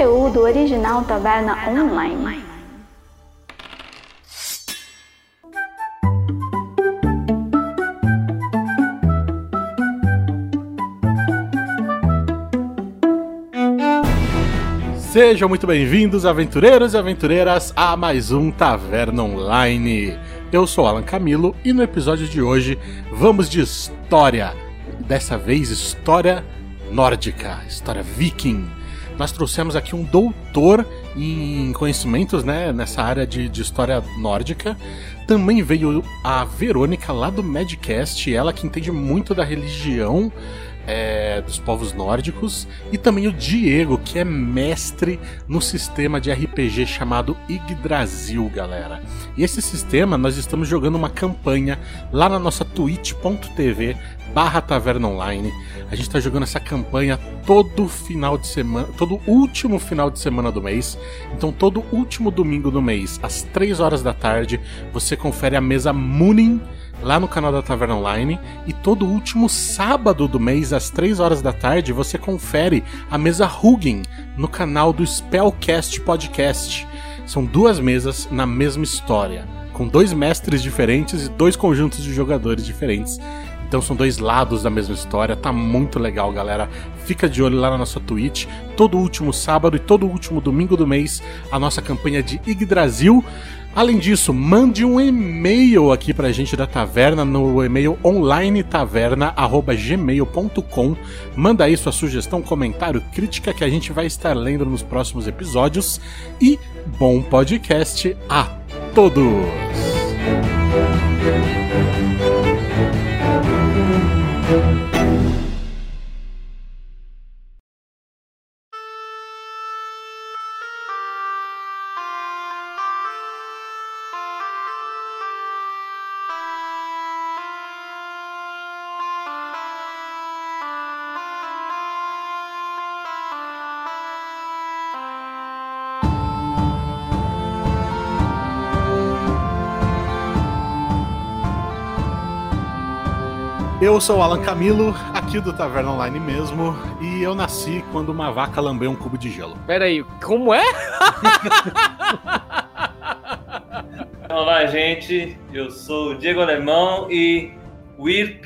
conteúdo original Taverna Online. Sejam muito bem-vindos, aventureiros e aventureiras, a mais um Taverna Online. Eu sou Alan Camilo e no episódio de hoje vamos de história. Dessa vez, história nórdica, história viking. Nós trouxemos aqui um doutor em conhecimentos né, nessa área de, de história nórdica. Também veio a Verônica lá do Madcast, ela que entende muito da religião é, dos povos nórdicos, e também o Diego, que é mestre no sistema de RPG chamado Yggdrasil, galera. E esse sistema nós estamos jogando uma campanha lá na nossa twitch.tv barra Taverna Online. A gente está jogando essa campanha todo final de semana, todo último final de semana do mês. Então, todo último domingo do mês, às 3 horas da tarde, você confere a mesa Mooning lá no canal da Taverna Online. E todo último sábado do mês, às 3 horas da tarde, você confere a mesa Hugin no canal do Spellcast Podcast. São duas mesas na mesma história, com dois mestres diferentes e dois conjuntos de jogadores diferentes. Então são dois lados da mesma história, tá muito legal, galera. Fica de olho lá na nossa Twitch, todo último sábado e todo último domingo do mês, a nossa campanha de Yggdrasil. Além disso, mande um e-mail aqui pra gente da taverna no e-mail onlinetaverna@gmail.com. Manda aí sua sugestão, comentário, crítica que a gente vai estar lendo nos próximos episódios e bom podcast a todos. Eu sou o Alan Camilo, aqui do Taverna Online mesmo, e eu nasci quando uma vaca lambeu um cubo de gelo. Pera aí, como é? Olá, gente. Eu sou o Diego Alemão e Weird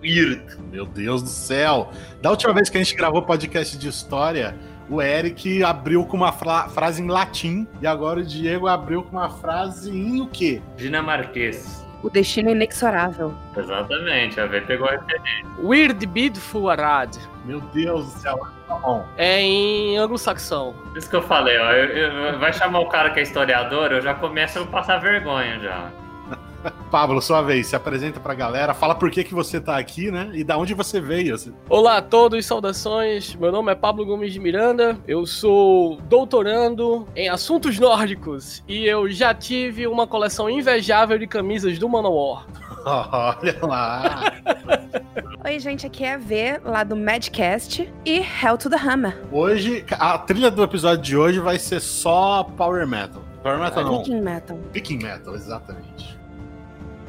Weird. Meu Deus do céu! Da última vez que a gente gravou podcast de história, o Eric abriu com uma fra frase em latim e agora o Diego abriu com uma frase em o quê? Dinamarquês. O destino é inexorável. Exatamente, a V pegou a referência. Weird Beautiful Arad. Meu Deus do céu, tá bom. É em anglo-saxão. Isso que eu falei, ó. eu- eu- vai chamar o cara que é historiador, eu já começo a passar vergonha já. Pablo, sua vez, se apresenta pra galera, fala por que, que você tá aqui, né? E da onde você veio. Você- Olá a todos, saudações. Meu nome é Pablo Gomes de Miranda. Eu sou doutorando em assuntos nórdicos e eu já tive uma coleção invejável de camisas do Manowar. Olha lá. Oi, gente, aqui é a V, lá do Madcast e Hell to the Hammer. Hoje, a trilha do episódio de hoje vai ser só Power Metal. Power Metal não. Viking Metal. Viking Metal, exatamente.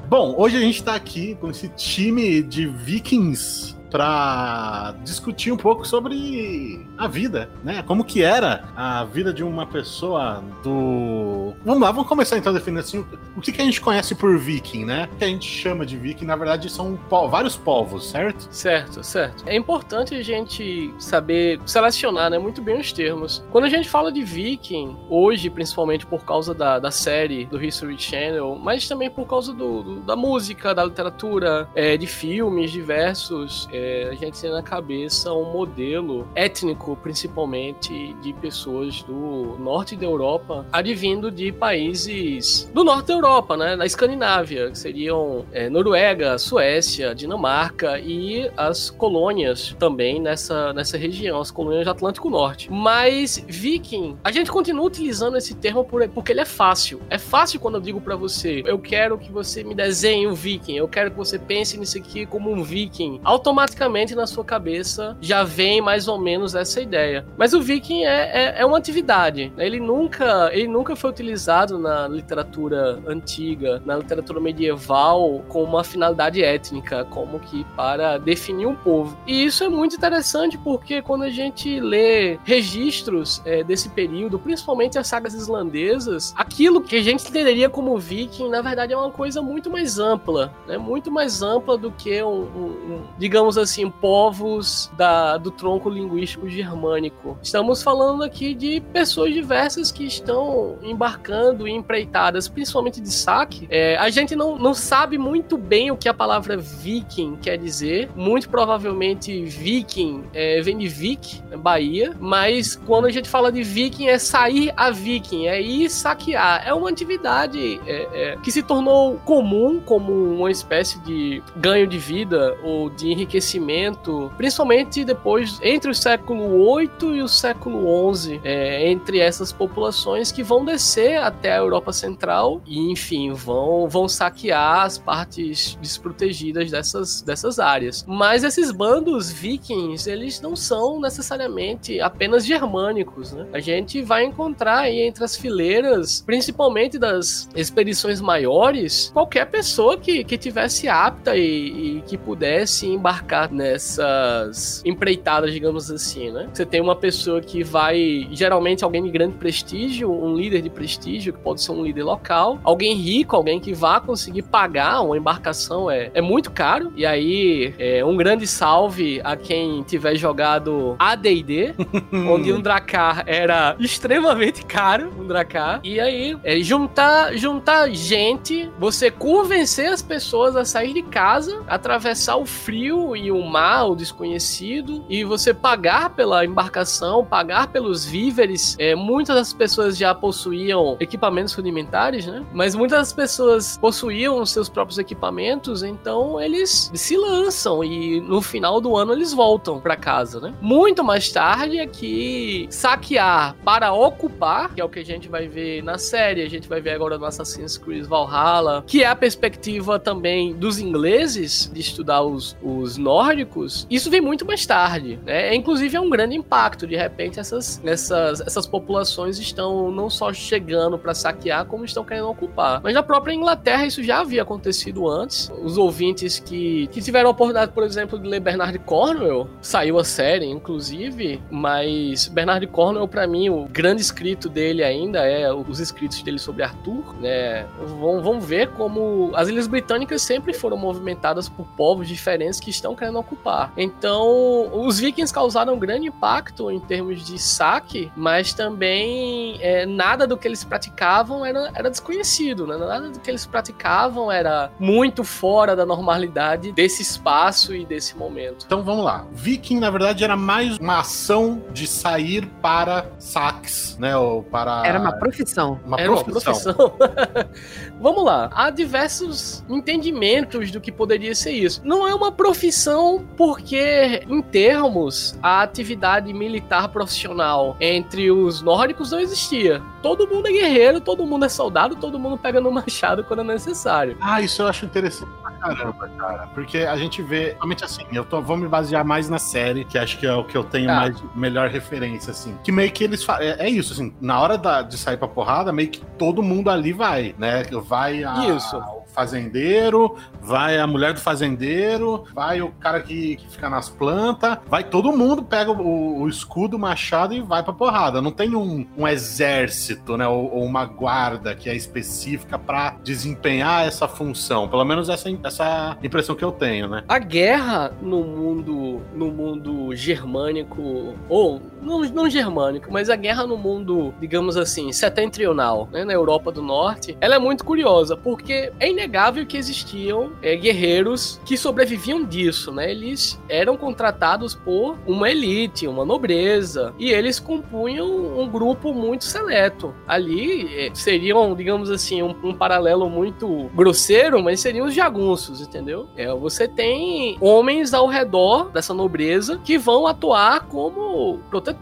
Bom, hoje a gente tá aqui com esse time de vikings pra discutir um pouco sobre a vida, né? Como que era a vida de uma pessoa do... Vamos lá, vamos começar então definindo assim, o que, que a gente conhece por viking, né? O que a gente chama de viking, na verdade, são po- vários povos, certo? Certo, certo. É importante a gente saber selecionar né, muito bem os termos. Quando a gente fala de viking, hoje, principalmente por causa da, da série do History Channel, mas também por causa do, do- da música, da literatura, é, de filmes diversos, é, a gente tem na cabeça um modelo étnico, principalmente, de pessoas do norte da Europa, advindo de países do norte da Europa, né, na Escandinávia, que seriam é, Noruega, Suécia, Dinamarca e as colônias também nessa, nessa região, as colônias do Atlântico Norte. Mas viking, a gente continua utilizando esse termo por- porque ele é fácil. É fácil quando eu digo pra você, eu quero que você me desenhe um viking, eu quero que você pense nisso aqui como um viking. Automaticamente na sua cabeça já vem mais ou menos essa ideia. Mas o viking é, é, é uma atividade. né? Ele nunca, ele nunca foi utilizado utilizado na literatura antiga, na literatura medieval, com uma finalidade étnica, como que para definir um povo. E isso é muito interessante porque quando a gente lê registros é, desse período, principalmente as sagas islandesas, aquilo que a gente entenderia como viking, na verdade, é uma coisa muito mais ampla, né? Muito mais ampla do que um, um, um digamos assim, povos da, do tronco linguístico germânico. Estamos falando aqui de pessoas diversas que estão embarcando em empreitadas, principalmente de saque. É, a gente não, não sabe muito bem o que a palavra viking quer dizer. Muito provavelmente viking é, vem de Vik, Bahia, mas quando a gente fala de viking é sair a viking, é ir saquear. É uma atividade é, é, que se tornou comum como uma espécie de ganho de vida ou de enriquecimento, principalmente depois entre o século 8 e o século 11, é, entre essas populações que vão descer até a Europa Central e, enfim, vão, vão saquear as partes desprotegidas dessas, dessas áreas. Mas esses bandos vikings, eles não são necessariamente apenas germânicos, né? A gente vai encontrar aí entre as fileiras, principalmente das expedições maiores, qualquer pessoa que, que tivesse apta e, e que pudesse embarcar nessas empreitadas, digamos assim, né? Você tem uma pessoa que vai, geralmente alguém de grande prestígio, um líder de prestígio, que pode ser um líder local, alguém rico, alguém que vá conseguir pagar uma embarcação é, é muito caro. E aí, é, um grande salve a quem tiver jogado AD&D, onde um Dracar era extremamente caro, um Dracar. E aí, é, juntar, juntar gente, você convencer as pessoas a sair de casa, atravessar o frio e o mar, o desconhecido, e você pagar pela embarcação, pagar pelos víveres. É, muitas das pessoas já possuíam equipamentos rudimentares, né? Mas muitas pessoas possuíam seus próprios equipamentos, então eles se lançam e no final do ano eles voltam para casa, né? Muito mais tarde é que saquear para ocupar, que é o que a gente vai ver na série, a gente vai ver agora no Assassin's Creed Valhalla, que é a perspectiva também dos ingleses de estudar os, os nórdicos, isso vem muito mais tarde, né? Inclusive é um grande impacto, de repente essas, essas, essas populações estão não só chegando para saquear, como estão querendo ocupar. Mas na própria Inglaterra isso já havia acontecido antes. Os ouvintes que, que tiveram a oportunidade, por exemplo, de ler Bernard Cornwell, saiu a série, inclusive, mas Bernard Cornwell, para mim, o grande escrito dele ainda é os escritos dele sobre Arthur, né? Vamos, vamos ver como as Ilhas Britânicas sempre foram movimentadas por povos diferentes que estão querendo ocupar. Então, os vikings causaram um grande impacto em termos de saque, mas também é, nada do que eles praticavam era, era desconhecido, né? Nada do que eles praticavam era muito fora da normalidade desse espaço e desse momento. Então vamos lá. Viking, na verdade, era mais uma ação de sair para saques, né? Ou para. Era uma profissão. Uma Era uma profissão. profissão. Vamos lá. Há diversos entendimentos do que poderia ser isso. Não é uma profissão porque, em termos, a atividade militar profissional entre os nórdicos não existia. Todo mundo é guerreiro, todo mundo é soldado, todo mundo pega no machado quando é necessário. Ah, isso eu acho interessante pra caramba, cara. Porque a gente vê, realmente assim, eu tô, vou me basear mais na série, que acho que é o que eu tenho Tá. mais melhor referência, assim. Que meio que eles é, é isso, assim, na hora da- de sair pra porrada, meio que todo mundo ali vai, né? Vai a, Isso. Fazendeiro, vai a mulher do fazendeiro, vai o cara que, que fica nas plantas, vai todo mundo, pega o, o escudo, o machado e vai pra porrada. Não tem um, um exército, né? Ou, ou uma guarda que é específica pra desempenhar essa função. Pelo menos essa, essa impressão que eu tenho, né? A guerra no mundo no mundo germânico ou não, não germânico, mas a guerra no mundo, digamos assim, setentrional, né, na Europa do Norte, ela é muito curiosa, porque é inegável que existiam é, guerreiros que sobreviviam disso, né? Eles eram contratados por uma elite, uma nobreza, e eles compunham um grupo muito seleto. Ali é, seriam, digamos assim, um, um paralelo muito grosseiro, mas seriam os jagunços, entendeu? É, você tem homens ao redor dessa nobreza que vão atuar como protetores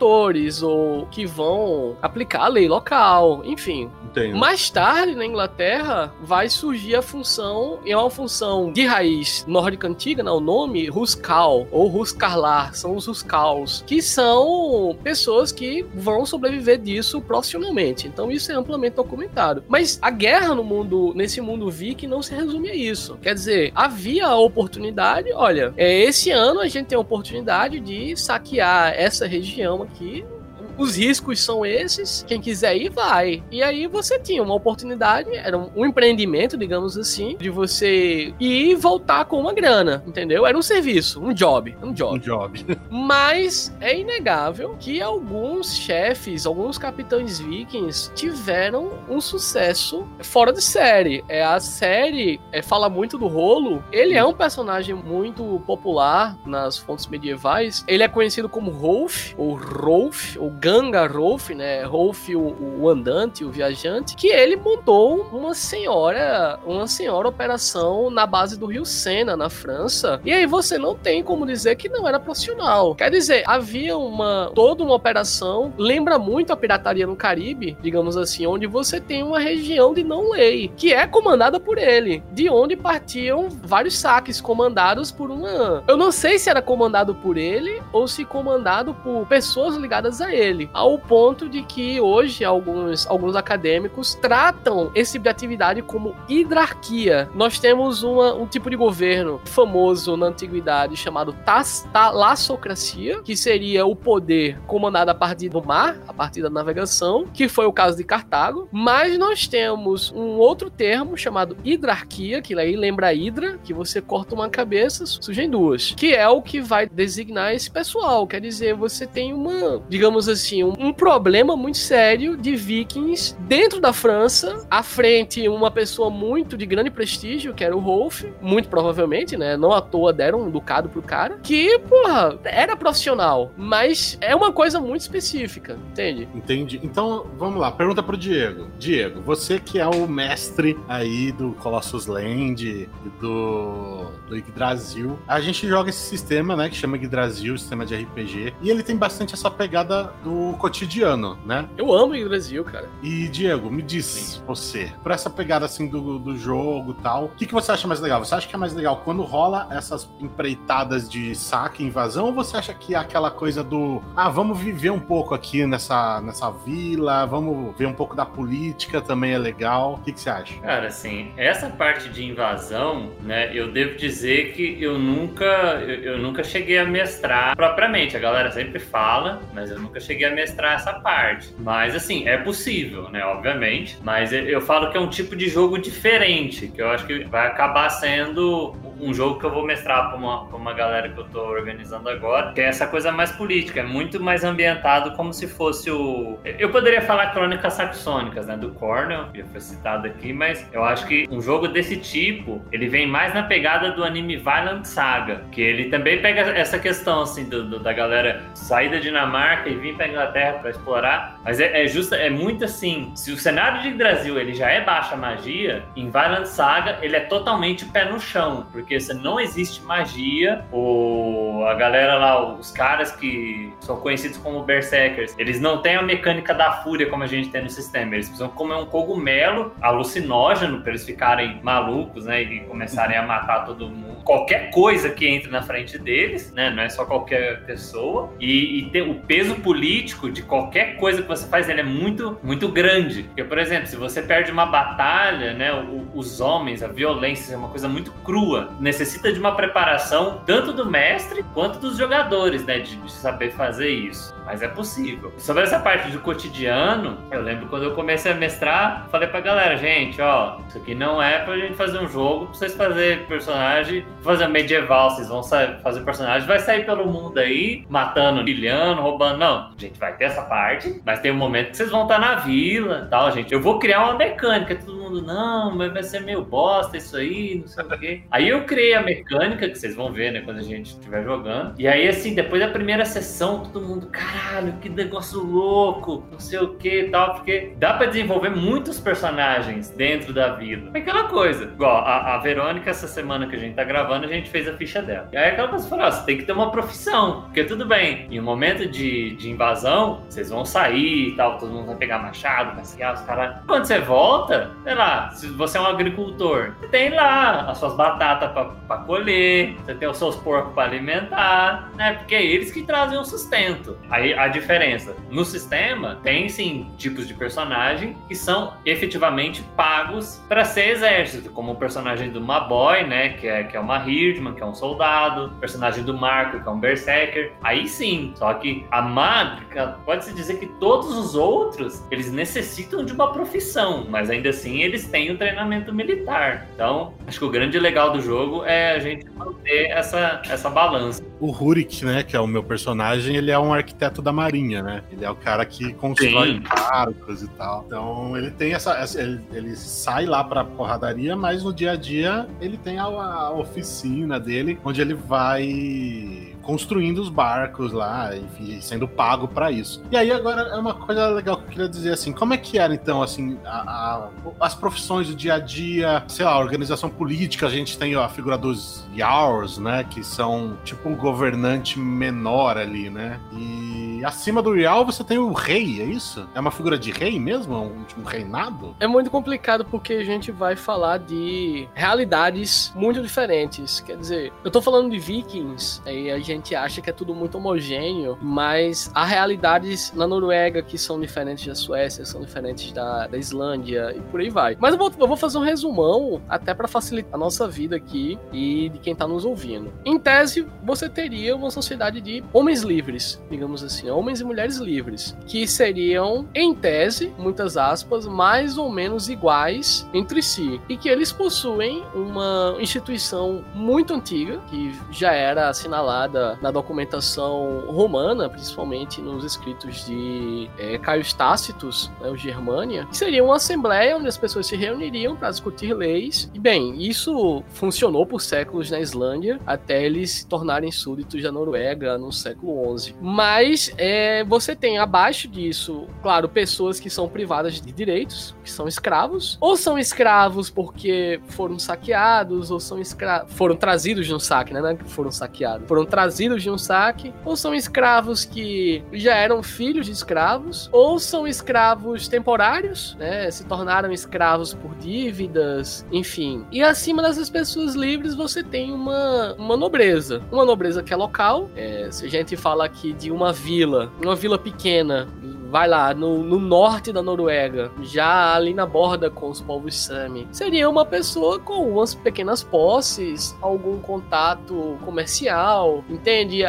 ou que vão aplicar a lei local, enfim. Entendo. Mais tarde, na Inglaterra, vai surgir a função, e é uma função de raiz nórdica antiga, né, o nome Huskal, ou Huskarlar, são os Huskals, que são pessoas que vão sobreviver disso profissionalmente. Então isso é amplamente documentado. Mas a guerra no mundo, nesse mundo viking, não se resume a isso. Quer dizer, havia a oportunidade, olha, é, esse ano a gente tem a oportunidade de saquear essa região aqui os riscos são esses, quem quiser ir, vai. E aí você tinha uma oportunidade, era um empreendimento, digamos assim, de você ir e voltar com uma grana, entendeu? Era um serviço, um job, um job. Um job. Mas é inegável que alguns chefes, alguns capitães vikings tiveram um sucesso fora de série. É a série é, fala muito do Rolo. Ele é um personagem muito popular nas fontes medievais. Ele é conhecido como Rolf ou Rolf ou Ganga Rolf, né? Rolf o, o, andante, o viajante, que ele montou uma senhora, uma senhora operação na base do Rio Sena, na França. E aí você não tem como dizer que não era profissional. Quer dizer, havia uma toda uma operação, lembra muito a pirataria no Caribe, digamos assim, onde você tem uma região de não lei, que é comandada por ele, de onde partiam vários saques comandados por uma, eu não sei se era comandado por ele ou se comandado por pessoas ligadas a ele dele, ao ponto de que hoje alguns, alguns acadêmicos tratam esse tipo de atividade como hidrarquia. Nós temos uma, um tipo de governo famoso na antiguidade chamado talassocracia, que seria o poder comandado a partir do mar, a partir da navegação, que foi o caso de Cartago. Mas nós temos um outro termo chamado hidrarquia, que aí lembra a hidra, que você corta uma cabeça, surgem duas, que é o que vai designar esse pessoal. Quer dizer, você tem uma, digamos assim, assim, um, um, problema muito sério de vikings dentro da França, à frente uma pessoa muito de grande prestígio, que era o Rolf, muito provavelmente, né? Não à toa deram um ducado pro cara, que, porra, era profissional, mas é uma coisa muito específica, entende? Entendi. Então, vamos lá, pergunta pro Diego. Diego, você que é o mestre aí do Colossus Land e do, do Yggdrasil, a gente joga esse sistema, né, que chama Yggdrasil, sistema de RPG, e ele tem bastante essa pegada do do cotidiano, né? Eu amo o Brasil, cara. E, Diego, me diz, Sim. você, por essa pegada assim do, do jogo e tal, o que, que você acha mais legal? Você acha que é mais legal quando rola essas empreitadas de saque, invasão, ou você acha que é aquela coisa do, ah, vamos viver um pouco aqui nessa, nessa vila, vamos ver um pouco da política também é legal? O que, que você acha? Cara, assim, essa parte de invasão, né, eu devo dizer que eu nunca, eu, eu nunca cheguei a mestrar propriamente. A galera sempre fala, mas eu nunca cheguei mestrar essa parte. Mas assim, é possível, né? Obviamente. Mas eu falo que é um tipo de jogo diferente, que eu acho que vai acabar sendo um jogo que eu vou mestrar para uma, pra uma galera que eu tô organizando agora, que é essa coisa mais política, é muito mais ambientado como se fosse o. Eu poderia falar Crônicas Saxônicas, né? Do Cornell, que foi citado aqui, mas eu acho que um jogo desse tipo, ele vem mais na pegada do anime Violent Saga, que ele também pega essa questão, assim, do, do da galera sair da Dinamarca e vir pra Inglaterra para explorar, mas é, é justa, é muito assim, se o cenário de Brasil ele já é baixa magia, em Violent Saga ele é totalmente pé no chão, porque não existe magia, a galera lá, os caras que são conhecidos como Berserkers, eles não têm a mecânica da fúria como a gente tem no sistema. Eles precisam comer um cogumelo alucinógeno para eles ficarem malucos, né? E começarem a matar todo mundo. Qualquer coisa que entre na frente deles, né? Não é só qualquer pessoa. E, e ter o peso político de qualquer coisa que você faz, ele é muito, muito grande. Porque, por exemplo, se você perde uma batalha, né? O, os homens, a violência é uma coisa muito crua necessita de uma preparação tanto do mestre quanto dos jogadores, né? De, de, saber fazer isso. Mas é possível. Sobre essa parte do cotidiano, eu lembro quando eu comecei a mestrar, falei pra galera, gente, ó, isso aqui não é pra gente fazer um jogo, pra vocês fazerem personagem, fazer medieval, vocês vão fazer personagem, vai sair pelo mundo aí, matando, pilhando, roubando. Não, a gente vai ter essa parte, mas tem um momento que vocês vão estar na vila tal, gente. Eu vou criar uma mecânica, todo mundo, não, mas vai ser meio bosta isso aí, não sei o quê. Aí eu criei a mecânica, que vocês vão ver, né, quando a gente estiver jogando. E aí, assim, depois da primeira sessão, todo mundo, caralho, que negócio louco, não sei o que e tal, porque dá para desenvolver muitos personagens dentro da vida. É aquela coisa. Igual, a, a, Verônica, essa semana que a gente tá gravando, a gente fez a ficha dela. E aí aquela coisa falou, você tem que ter uma profissão, porque tudo bem, em um momento de, de invasão, vocês vão sair e tal, todo mundo vai pegar machado, vai seguir os caras. Quando você volta, sei lá, se você é um agricultor, você tem lá as suas batatas para colher, você tem os seus porcos para alimentar, né? Porque é eles que trazem o sustento. Aí a diferença, no sistema, tem sim tipos de personagem que são efetivamente pagos para ser exército, como o personagem do Maboy, né? Que é, que é uma Hirdman, que é um soldado, o personagem do Marco, que é um Berserker. Aí sim, só que a mágica, pode-se dizer que todos os outros, eles necessitam de uma profissão, mas ainda assim eles têm o treinamento militar. Então, acho que o grande legal do jogo é a gente manter essa, essa balança. O Rurik, né, que é o meu personagem, ele é um arquiteto da marinha, né? Ele é o cara que constrói barcos e tal. Então, ele tem essa... essa ele, ele, sai lá pra porradaria, mas no dia a dia ele tem a, a oficina dele, onde ele vai construindo os barcos lá, enfim, sendo pago para isso. E aí agora é uma coisa legal que eu queria dizer assim, como é que era então assim a, a, as profissões do dia a dia, sei lá, organização política, a gente tem a figura dos Yars, né, que são tipo um governante menor ali, né? E acima do Yar você tem o rei, é isso? É uma figura de rei mesmo, um, um reinado? É muito complicado porque a gente vai falar de realidades muito diferentes. Quer dizer, eu tô falando de vikings, aí a gente gente acha que é tudo muito homogêneo, mas há realidades na Noruega que são diferentes da Suécia, são diferentes da, da Islândia e por aí vai. Mas eu vou, eu vou fazer um resumão até para facilitar a nossa vida aqui e de quem tá nos ouvindo. Em tese, você teria uma sociedade de homens livres, digamos assim, homens e mulheres livres, que seriam, em tese, muitas aspas, mais ou menos iguais entre si e que eles possuem uma instituição muito antiga que já era assinalada na documentação romana, principalmente nos escritos de é, Caio Tácitos, né, o Germânia, que seria uma assembleia onde as pessoas se reuniriam para discutir leis. E bem, isso funcionou por séculos na Islândia, até eles se tornarem súditos da Noruega no século XI. Mas é, você tem abaixo disso, claro, pessoas que são privadas de direitos, que são escravos, ou são escravos porque foram saqueados, ou são escravos, foram trazidos de um saque, né? É foram saqueados, foram trazidos trazidos de um saque, ou são escravos que já eram filhos de escravos, ou são escravos temporários, né? Se tornaram escravos por dívidas, enfim. E acima dessas pessoas livres você tem uma, uma nobreza. Uma nobreza que é local. É, se a gente fala aqui de uma vila, uma vila pequena vai lá, no, no, norte da Noruega, já ali na borda com os povos Sami, seria uma pessoa com umas pequenas posses, algum contato comercial, entende?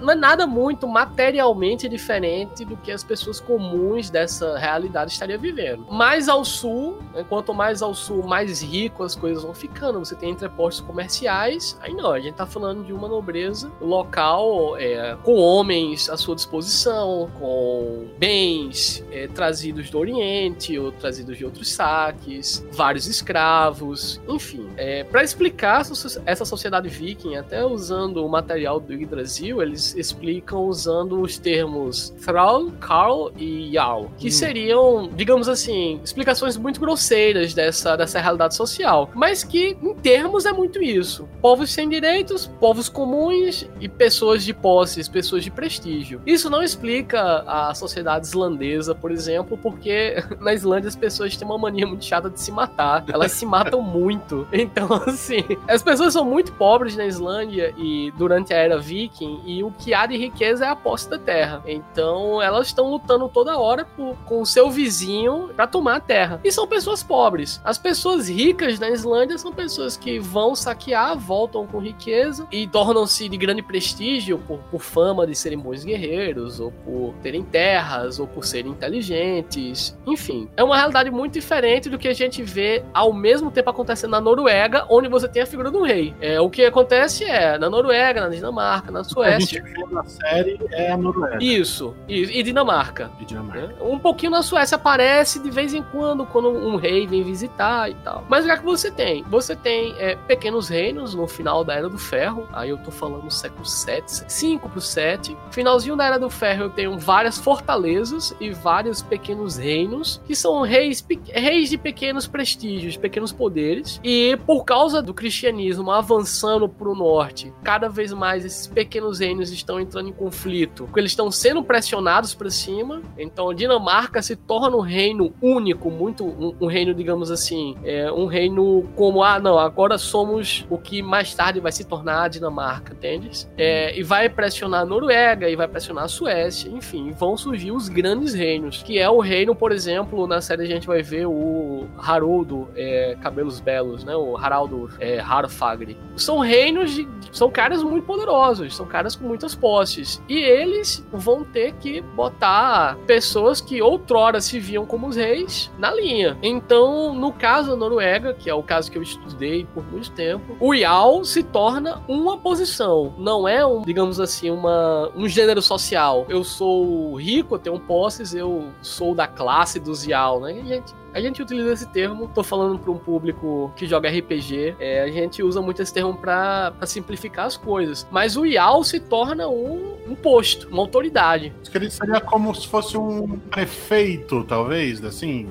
Não é nada muito materialmente diferente do que as pessoas comuns dessa realidade estariam vivendo. Mais ao sul, né, quanto mais ao sul, mais rico as coisas vão ficando. Você tem entrepostos comerciais, aí não, a gente tá falando de uma nobreza local, é, com homens à sua disposição, com bens bens é, trazidos do Oriente ou trazidos de outros saques, vários escravos, enfim. É, para explicar essa sociedade viking, até usando o material do Yggdrasil, eles explicam usando os termos Thrall, Carl e Jarl, que hum. seriam, digamos assim, explicações muito grosseiras dessa, dessa realidade social, mas que em termos é muito isso. Povos sem direitos, povos comuns e pessoas de posses, pessoas de prestígio. Isso não explica a sociedade islandesa, por exemplo, porque na Islândia as pessoas têm uma mania muito chata de se matar. Elas se matam muito. Então, assim, as pessoas são muito pobres na Islândia e durante a era viking, e o que há de riqueza é a posse da terra. Então, elas estão lutando toda hora por, com o seu vizinho para tomar a terra. E são pessoas pobres. As pessoas ricas na Islândia são pessoas que vão saquear, voltam com riqueza e tornam-se de grande prestígio por, por fama de serem bons guerreiros, ou por terem terras, ou por serem inteligentes. Enfim, é uma realidade muito diferente do que a gente vê ao mesmo tempo acontecendo na Noruega, onde você tem a figura do rei. É, o que acontece é, na Noruega, na Dinamarca, na Suécia. A gente vê na série é a Noruega. Isso, e, e Dinamarca. E Dinamarca. É, um pouquinho na Suécia aparece de vez em quando, quando um rei vem visitar e tal. Mas o que, é que você tem? Você tem é, pequenos reinos no final da Era do Ferro, aí eu tô falando século 7, 5 pro 7. Finalzinho da Era do Ferro eu tenho várias fortalezas e vários pequenos reinos que são reis, reis de pequenos prestígios, pequenos poderes. E por causa do cristianismo avançando para o norte, cada vez mais esses pequenos reinos estão entrando em conflito, porque eles estão sendo pressionados para cima. Então Dinamarca se torna um reino único, muito um, um reino, digamos assim, é, um reino como ah não, agora somos o que mais tarde vai se tornar a Dinamarca, entende? É, e vai pressionar a Noruega e vai pressionar a Suécia, enfim, vão surgir os grandes reinos, que é o reino, por exemplo, na série a gente vai ver o Haroldo é, Cabelos Belos, né? O Haraldo é, Harfagri. São reinos de, são caras muito poderosos, são caras com muitas posses. E eles vão ter que botar pessoas que outrora se viam como os reis na linha. Então, no caso da Noruega, que é o caso que eu estudei por muito tempo, o Yal se torna uma posição. Não é um, digamos assim, uma, um gênero social. Eu sou rico, eu tenho posses, eu sou da classe dos Yal, né? E, gente, a gente utiliza esse termo, tô falando para um público que joga RPG, é, a gente usa muito esse termo para simplificar as coisas. Mas o IAL se torna um, um posto, uma autoridade. Ele seria como se fosse um prefeito, talvez, assim,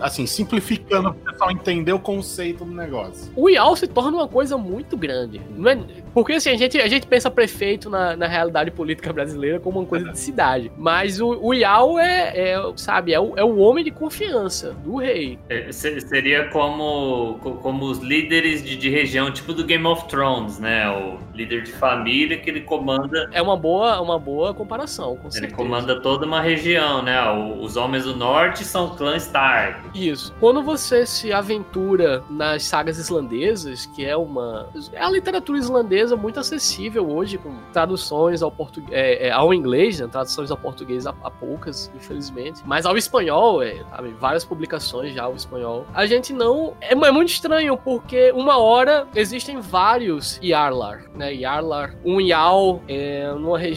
assim simplificando para o pessoal entender o conceito do negócio. O IAL se torna uma coisa muito grande. Não é, porque assim, a gente, a gente pensa prefeito na, na realidade política brasileira como uma coisa de cidade. Mas o, o IAL é, é sabe, é o, é o homem de confiança do rei. É, seria como, como os líderes de, de, região, tipo do Game of Thrones, né? O líder de família que ele comanda. É uma boa, uma boa comparação, com certeza. Ele comanda toda uma região, né? Os homens do norte são clã Stark. Isso. Quando você se aventura nas sagas islandesas, que é uma. É a literatura islandesa muito acessível hoje, com traduções ao, português, é, é, ao inglês, né? Traduções ao português há, há poucas, infelizmente. Mas ao espanhol, é, sabe? Várias publicações já o espanhol. A gente não. É, é muito estranho, porque uma hora existem vários Yarlar, né? Yarlar, um Yal é, numa região,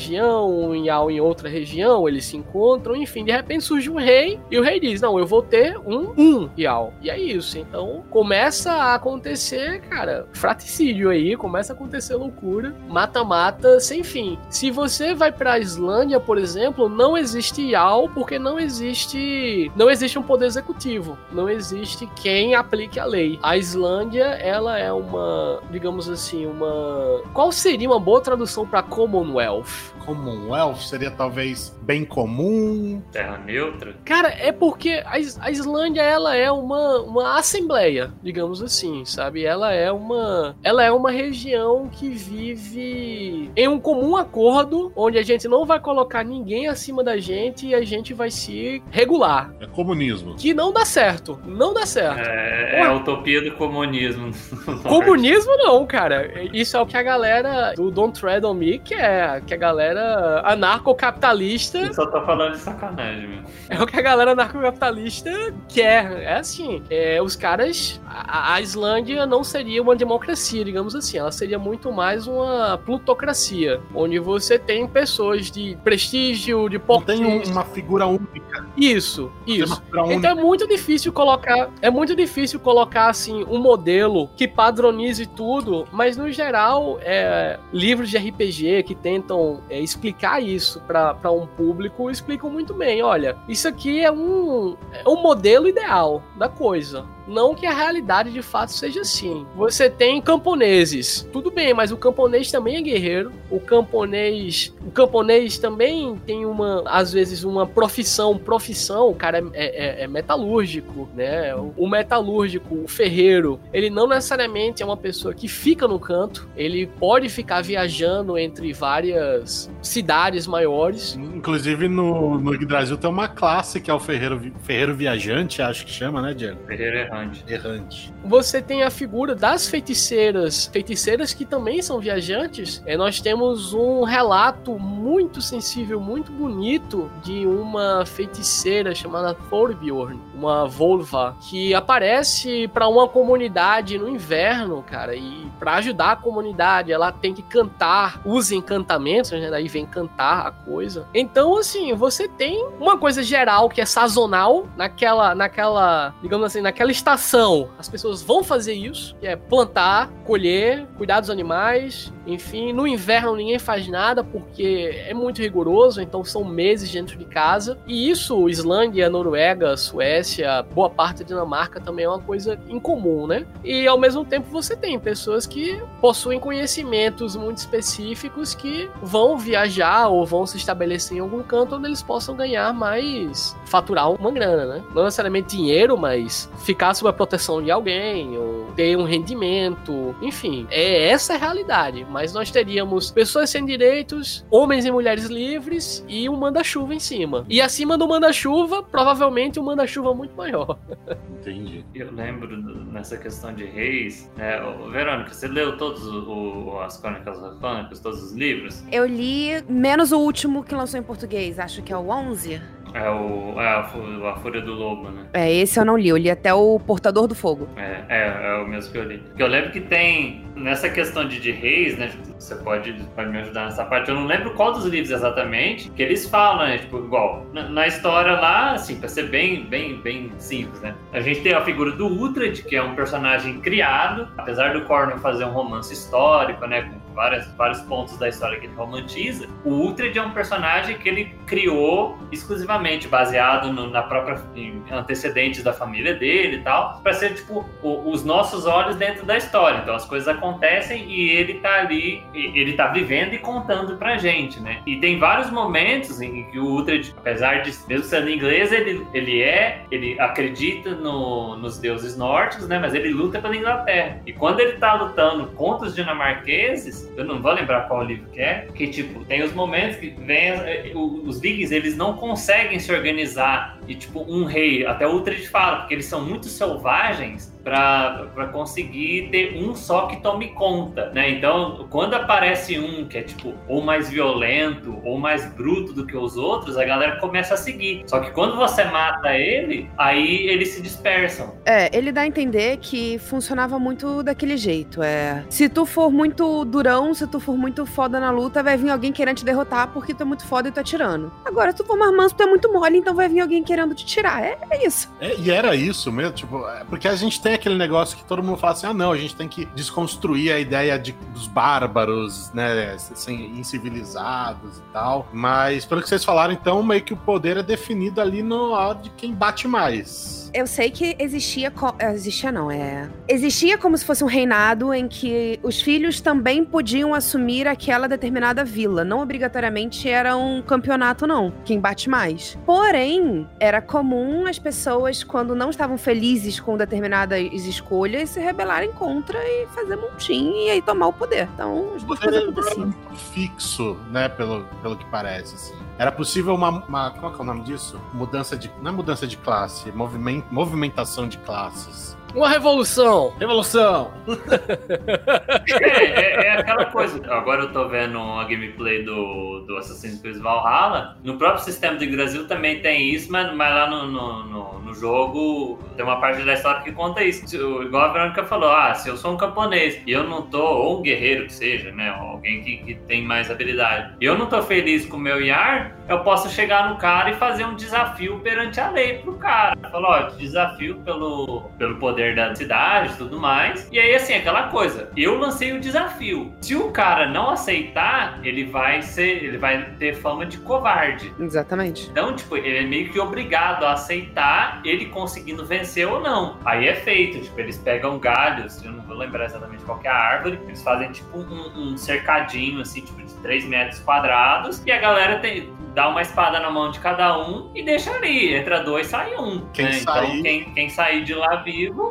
um Yal em outra região, eles se encontram, enfim, de repente surge um rei e o rei diz: Não, eu vou ter um, um Yal. E é isso. Então começa a acontecer, cara, fraticídio aí, começa a acontecer loucura, mata-mata sem fim. Se você vai pra Islândia, por exemplo, não existe Yal porque não existe. Não existe um poder executivo não existe quem aplique a lei. A Islândia, ela é uma, digamos assim, uma. Qual seria uma boa tradução para Commonwealth? life. Commonwealth seria talvez bem comum. Terra neutra? Cara, é porque a, Islândia ela é uma, uma assembleia, digamos assim, sabe? Ela é uma ela é uma região que vive em um comum acordo onde a gente não vai colocar ninguém acima da gente e a gente vai se regular. É comunismo. Que não dá certo, não dá certo. É, é a utopia do comunismo. Comunismo não, cara. Isso é o que a galera do Don't Tread on Me quer, que a galera anarcocapitalista eu só tô falando de sacanagem, meu. É o que a galera anarcocapitalista quer. É assim, é, os caras. A, a, Islândia não seria uma democracia, digamos assim. Ela seria muito mais uma plutocracia. Onde você tem pessoas de prestígio, de porte. Não tem uma figura única. Isso, isso. Então é muito difícil colocar. É muito difícil colocar, assim, um modelo que padronize tudo, mas no geral, é, livros de RPG que tentam é, explicar isso para um público público explicam muito bem. Olha, isso aqui é um, é um modelo ideal da coisa. Não que a realidade de fato seja assim. Você tem camponeses, tudo bem, mas o camponês também é guerreiro. O camponês, o camponês também tem uma, às vezes, uma profissão. Profissão, o cara é, é, é metalúrgico, né? O, metalúrgico, o ferreiro, ele não necessariamente é uma pessoa que fica no canto. Ele pode ficar viajando entre várias cidades maiores. Inclusive no, no Brasil tem uma classe que é o ferreiro, ferreiro viajante, acho que chama, né, Diego? Ferreiro errante errante. Você tem a figura das feiticeiras, feiticeiras que também são viajantes. É, nós temos um relato muito sensível, muito bonito de uma feiticeira chamada Thorbjorn, uma volva, que aparece para uma comunidade no inverno, cara, e para ajudar a comunidade, ela tem que cantar os encantamentos, né? Daí vem cantar a coisa. Então, assim, você tem uma coisa geral que é sazonal naquela, naquela, digamos assim, naquela estação as pessoas vão fazer isso, que é plantar, colher, cuidar dos animais, enfim. No inverno ninguém faz nada porque é muito rigoroso, então são meses dentro de casa. E isso, Islândia, Noruega, Suécia, boa parte da Dinamarca também é uma coisa incomum, né? E ao mesmo tempo você tem pessoas que possuem conhecimentos muito específicos que vão viajar ou vão se estabelecer em algum canto onde eles possam ganhar mais, faturar uma grana, né? Não necessariamente dinheiro, mas ficar sob a proteção de alguém ou ter um rendimento, enfim, é essa a realidade. Mas nós teríamos pessoas sem direitos, homens e mulheres livres e um manda-chuva em cima. E acima do manda-chuva, provavelmente um manda-chuva muito maior. Entendi. Eu lembro nessa questão de reis, né? Verônica, você leu todos o- o- as Crônicas Crônicas, todos os livros? Eu li menos o último que lançou em português, acho que é o 11. É o é a, a Fúria do Lobo, né? É, esse eu não li, eu li até o Portador do Fogo. É, é, é o mesmo que eu li. Porque eu lembro que tem, nessa questão de, de reis, né? Você pode, pode me ajudar nessa parte. Eu não lembro qual dos livros exatamente que eles falam, né? Tipo, igual, na, na história lá, assim, pra ser bem, bem, bem simples, né? A gente tem a figura do Uhtred, que é um personagem criado, apesar do Cornwell fazer um romance histórico, né? Com várias, vários pontos da história que ele romantiza. O Uhtred é um personagem que ele criou exclusivamente baseado no- na própria em antecedentes da família dele e tal, para ser tipo o- os nossos olhos dentro da história. Então as coisas acontecem e ele tá ali, ele tá vivendo e contando pra gente, né? E tem vários momentos em que o Uhtred, apesar de mesmo sendo inglês, ele, ele é, ele acredita no- nos deuses nórdicos, né? Mas ele luta pela Inglaterra. E quando ele tá lutando contra os dinamarqueses, eu não vou lembrar qual livro que é, que tipo, tem os momentos que vem eh, os vikings, eles não conseguem se organizar e tipo um rei, até o Uhtred fala, porque eles são muito selvagens para conseguir ter um só que tome conta, né? Então, quando aparece um que é tipo ou mais violento ou mais bruto do que os outros, a galera começa a seguir. Só que quando você mata ele, aí eles se dispersam. É, ele dá a entender que funcionava muito daquele jeito. É, se tu for muito durão, se tu for muito foda na luta, vai vir alguém querendo te derrotar porque tu é muito foda e tu atirando. Agora, se tu for mais manso, tu é muito mole, então vai vir alguém querendo te tirar. É, é isso. É, e era isso mesmo, tipo, é, porque a gente tem aquele negócio que todo mundo fala assim: ah, não, a gente tem que desconstruir a ideia de, dos bárbaros, né, sem, incivilizados e tal. Mas, pelo que vocês falaram, então, meio que o poder é definido ali no hora de quem bate mais. Eu sei que existia. Existia não, é. Existia como se fosse um reinado em que os filhos também podiam assumir aquela determinada vila. Não obrigatoriamente era um campeonato, não. Quem bate mais. Porém, era comum as pessoas, quando não estavam felizes com determinadas escolhas, se rebelarem contra e fazer montinho e aí tomar o poder. Então, as duas coisas aconteciam. fixo, né, pelo, pelo que parece, assim. Era possível uma, uma. Qual que é o nome disso? Mudança de. Não é mudança de classe, movimentação de classes. Uma revolução! Revolução! É, é, é aquela coisa. Agora eu tô vendo a gameplay do, do Assassin's Creed Valhalla. No próprio sistema do Brasil também tem isso, mas, mas lá no, no, no- no jogo tem uma parte da história que conta isso. Se o- Igual a Verônica falou, ah, se eu sou um camponês e eu não tô, ou um guerreiro que seja, né? ou Alguém que, que tem mais habilidade. E eu não tô feliz com o meu Yar, eu posso chegar no cara e fazer um desafio perante a lei pro cara. Falar, ó, desafio pelo, pelo poder da cidade e tudo mais. E aí, assim, aquela coisa. Eu lancei o desafio. Se o cara não aceitar, ele vai ser. Ele vai ter fama de covarde. Exatamente. Então, tipo, ele é meio que obrigado a aceitar ele conseguindo vencer ou não. Aí é feito, tipo, eles pegam galhos, eu não vou lembrar exatamente qual que é a árvore, eles fazem tipo um, um cercadinho, assim, tipo, de 3 metros quadrados, e a galera tem, dá uma espada na mão de cada um e deixa ali. Entra dois, sai um. Quem né? sair- Então, quem, quem sair de lá vivo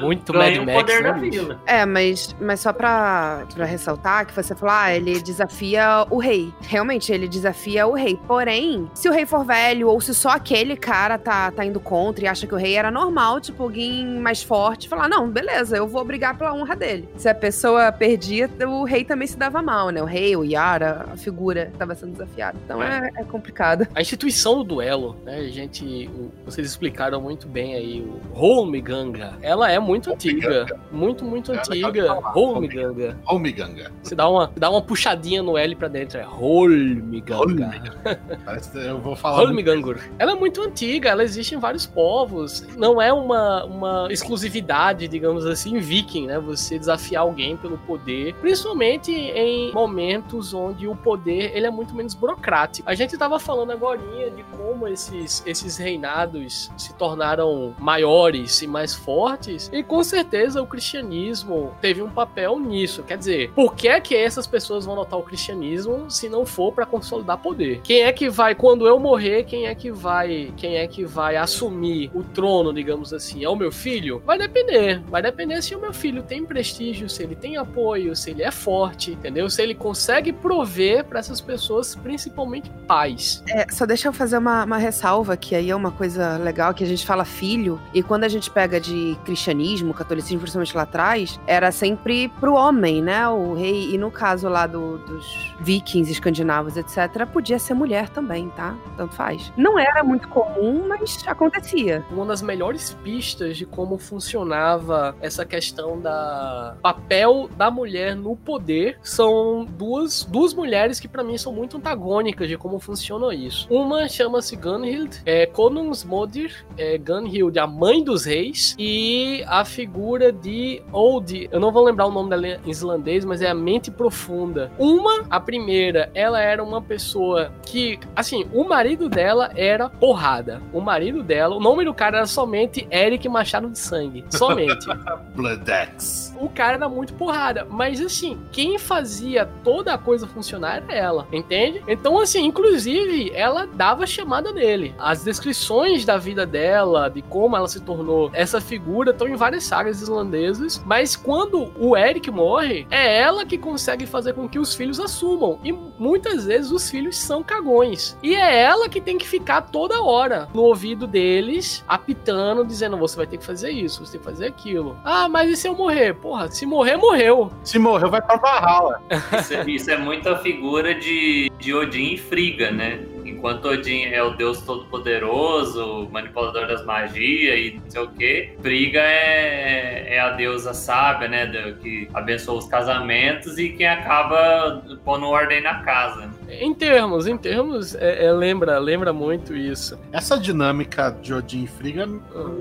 muito ganha Mad o Max, poder né. É, mas, mas só pra, pra ressaltar que você falou, ah, ele desafia o rei. Realmente, ele desafia o rei. Porém, se o rei for velho ou se só aquele cara tá, tá indo contra e acha que o rei era normal, tipo, alguém mais forte, falar, não, beleza, eu vou brigar pela honra dele. Se a pessoa perdia, o rei também se dava mal, né? O rei, o Yara, a figura tava sendo desafiada. Então é, é complicado. A instituição do duelo, né, gente, o- vocês explicaram muito bem aí, o Holmganga, é ela é muito antiga. Muito, muito antiga. Holmganga. Holmiganga. Você dá uma, dá uma puxadinha no L pra dentro, é. Holmiganga. Parece que eu vou falar. muito- Holmgangur. Ela é muito antiga, ela existe em vários povos. Não é uma, uma exclusividade, digamos assim, viking, né? Você desafiar alguém pelo poder, principalmente em momentos onde o poder ele é muito menos burocrático. A gente tava falando agora de como esses, esses reinados se tornaram maiores e mais fortes, e com certeza o cristianismo teve um papel nisso. Quer dizer, por que é que essas pessoas vão adotar o cristianismo se não for para consolidar poder? Quem é que vai quando eu morrer, quem é que vai, quem é que vai assumir o trono, digamos assim? É o meu filho? Vai depender. Vai depender se o meu filho tem prestígio, se ele tem apoio, se ele é forte, entendeu? Se ele consegue prover para essas pessoas, principalmente pais. É, só deixa eu fazer uma, uma ressalva, que aí é uma coisa legal, que a gente fala filho, e quando a gente pega de cristianismo, catolicismo, principalmente lá atrás, era sempre pro homem, né? O rei, e no caso lá do- dos vikings, escandinavos, etc., podia ser mulher também, tá? Tanto faz. Não era muito comum, mas acontecia. uma das melhores pistas de como funcionava essa questão da papel da mulher no poder são duas, duas mulheres que pra mim são muito antagônicas de como funciona isso. Uma chama-se Gunhild, é Konungsmodir, é Gunhild, a mãe dos reis, e a figura de Old, eu não vou lembrar o nome dela em islandês, mas é a mente profunda. Uma, a primeira, ela era uma pessoa que, assim, o marido dela era porrada. O marido dela, o nome do cara era somente Eric Machado de Sangue. Somente. Bloodex. o cara era muito porrada. Mas assim, quem fazia toda a coisa funcionar era ela, entende? Então, assim, inclusive, ela dava chamada nele. As descrições da vida dela, de como ela se tornou essa figura, estão em várias sagas islandesas. Mas quando o Eric morre, é ela que consegue fazer com que os filhos assumam. E muitas vezes os filhos são cagões. E é ela que tem que ficar toda hora no ouvido deles, apitando, dizendo: você vai ter que fazer isso, você tem que fazer aquilo. Ah, mas e se eu morrer? Porra, se morrer, morreu. Se morreu, vai pra Valhalla. Isso, é- isso é muita figura de, de Odin e Friga, né? Enquanto Odin é o deus todo-poderoso, manipulador das magias e não sei o quê, Friga é, é a deusa sábia, né? Que abençoa os casamentos e quem acaba pondo ordem na casa. Em termos, em termos, é, é, lembra, lembra muito isso. Essa dinâmica de Odin e Frigga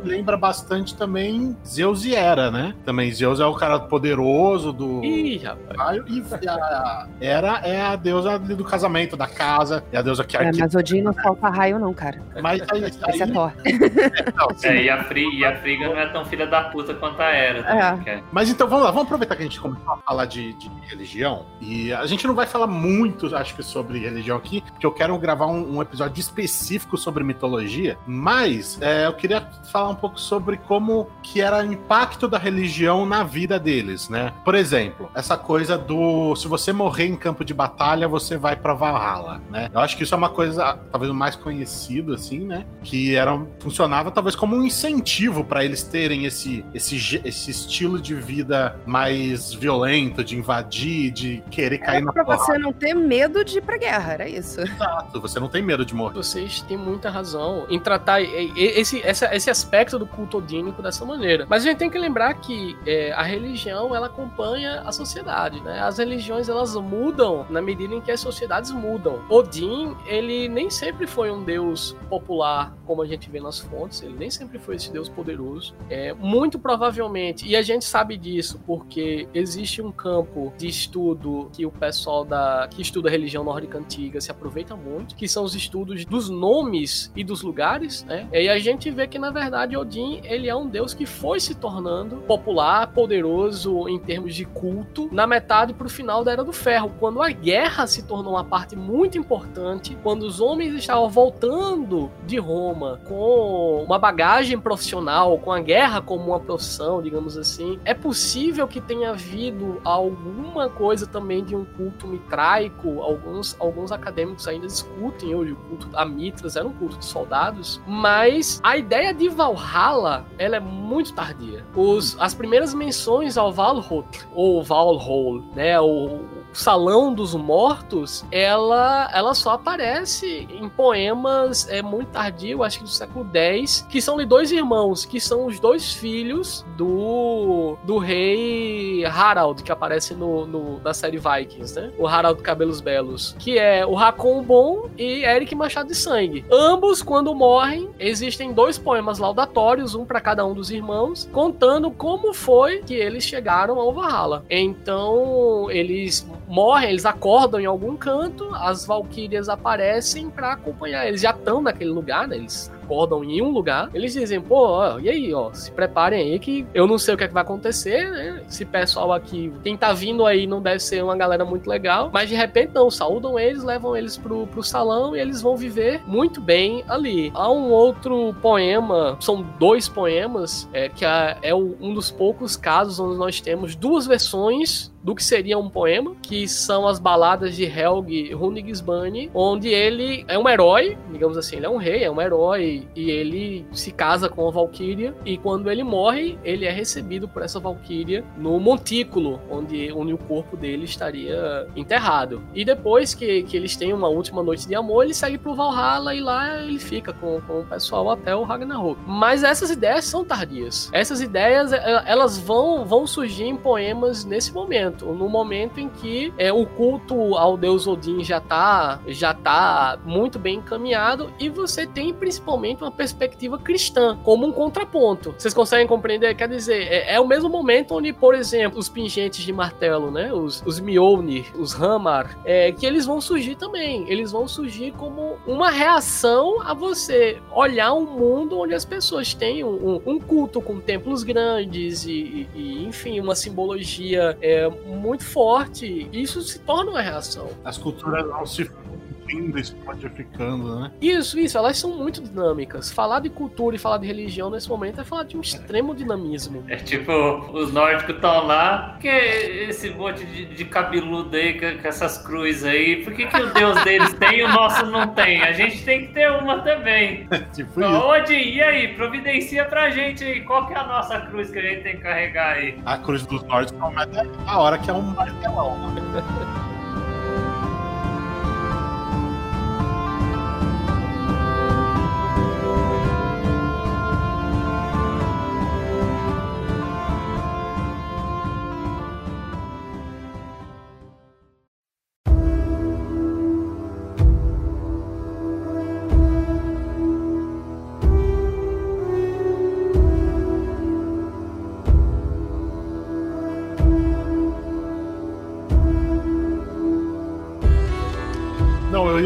lembra bastante também Zeus e Hera, né? Também Zeus é o cara poderoso do Ih, rapaz. raio e a Hera é a deusa do casamento, da casa, é a deusa que É, arquiteta. mas Odin não solta raio, não, cara. Mas aí, Esse é aí- Thor. não, sim. É, e, a Fri, e a Friga não é tão filha da puta quanto a Hera. É. Né? Que é- Mas então vamos lá, vamos aproveitar que a gente começou a falar de, de religião. E a gente não vai falar muito, acho que, sobre religião aqui, porque eu quero gravar um, um episódio específico sobre mitologia. Mas é, eu queria falar um pouco sobre como que era o impacto da religião na vida deles, né? Por exemplo, essa coisa do se você morrer em campo de batalha, você vai pra Valhalla, né? Eu acho que isso é uma coisa talvez o mais conhecido assim, né? Que era funcionava talvez como um incentivo para eles terem esse, esse esse estilo de vida mais violento, de invadir, de querer cair na Pra porrada. você não ter medo de pra guerra, era isso. Exato, Você não tem medo de morrer. Vocês têm muita razão em tratar esse, essa- esse aspecto do culto odínico dessa maneira. Mas a gente tem que lembrar que é, a religião ela acompanha a sociedade, né? As religiões elas mudam na medida em que as sociedades mudam. Odin ele nem sempre foi um deus popular como a gente vê nas fontes. Ele nem sempre foi esse deus poderoso. É muito provavelmente e a gente sabe disso porque existe um campo de estudo que o pessoal da que estuda a religião nórdica antiga se aproveita muito, que são os estudos dos nomes e dos lugares, né? E a gente vê que na verdade Odin, ele é um deus que foi se tornando popular, poderoso em termos de culto na metade pro final da Era do Ferro, quando a guerra se tornou uma parte muito importante, quando os homens estavam voltando de Roma com uma bagagem profissional, com a guerra como uma profissão, digamos assim, é possível que tenha havido alguma coisa também de um culto mitraico, alguns, alguns acadêmicos ainda discutem hoje o culto a Mitras era um culto de soldados, mas a ideia de Valhalla, ela é muito tardia. Os, as primeiras menções ao Valhalla, ou Valhall, né, Salão dos Mortos, ela, ela só aparece em poemas é, muito tardio, acho que do século X, que são de dois irmãos, que são os dois filhos do, do rei Harald, que aparece no, no, na série Vikings, né? O Harald Cabelos Belos, que é o Hakon Bom e Eric Machado de Sangue. Ambos, quando morrem, existem dois poemas laudatórios, um para cada um dos irmãos, contando como foi que eles chegaram ao Valhalla. Então, eles morrem, eles acordam em algum canto, as valquírias aparecem para acompanhar. Eles já estão naquele lugar, né? Eles acordam em um lugar, eles dizem, pô, ó, e aí, ó, se preparem aí que eu não sei o que, é que vai acontecer, né? Esse pessoal aqui, quem tá vindo aí não deve ser uma galera muito legal, mas de repente não, saúdam eles, levam eles pro, pro salão e eles vão viver muito bem ali. Há um outro poema, são dois poemas, é, que é, é um dos poucos casos onde nós temos duas versões do que seria um poema, que são as baladas de Helgi Runigsbane, onde ele é um herói, digamos assim, ele é um rei, é um herói, e ele se casa com a Valkyria, e quando ele morre, ele é recebido por essa Valkyria no montículo, onde, onde o corpo dele estaria enterrado. E depois que, que eles têm uma última noite de amor, ele segue pro Valhalla e lá ele fica com, com o pessoal até o Ragnarok. Mas essas ideias são tardias. Essas ideias, é, elas vão, vão surgir em poemas nesse momento momento, no momento em que é, o culto ao deus Odin já tá, já tá muito bem encaminhado e você tem principalmente uma perspectiva cristã como um contraponto. Vocês conseguem compreender? Quer dizer, é, é o mesmo momento onde, por exemplo, os pingentes de martelo, né, os, os Mjolnir, os Hamar, é, que eles vão surgir também. Eles vão surgir como uma reação a você olhar um mundo onde as pessoas têm um, um culto com templos grandes e, e, enfim, uma simbologia é, muito forte. Isso se torna uma reação. As culturas não se fundindo e se modificando, né? Isso, isso, elas são muito dinâmicas. Falar de cultura e falar de religião nesse momento é falar de um extremo dinamismo. É tipo, os nórdicos estão lá, que esse monte de, de cabeludo aí, com, com essas cruzes aí, por que, que o deus deles tem e o nosso não tem? A gente tem que ter uma também. tipo Onde? E aí, providencia pra gente aí, qual que é a nossa cruz que a gente tem que carregar aí? A cruz dos nórdicos é a hora que é um martelão. Né?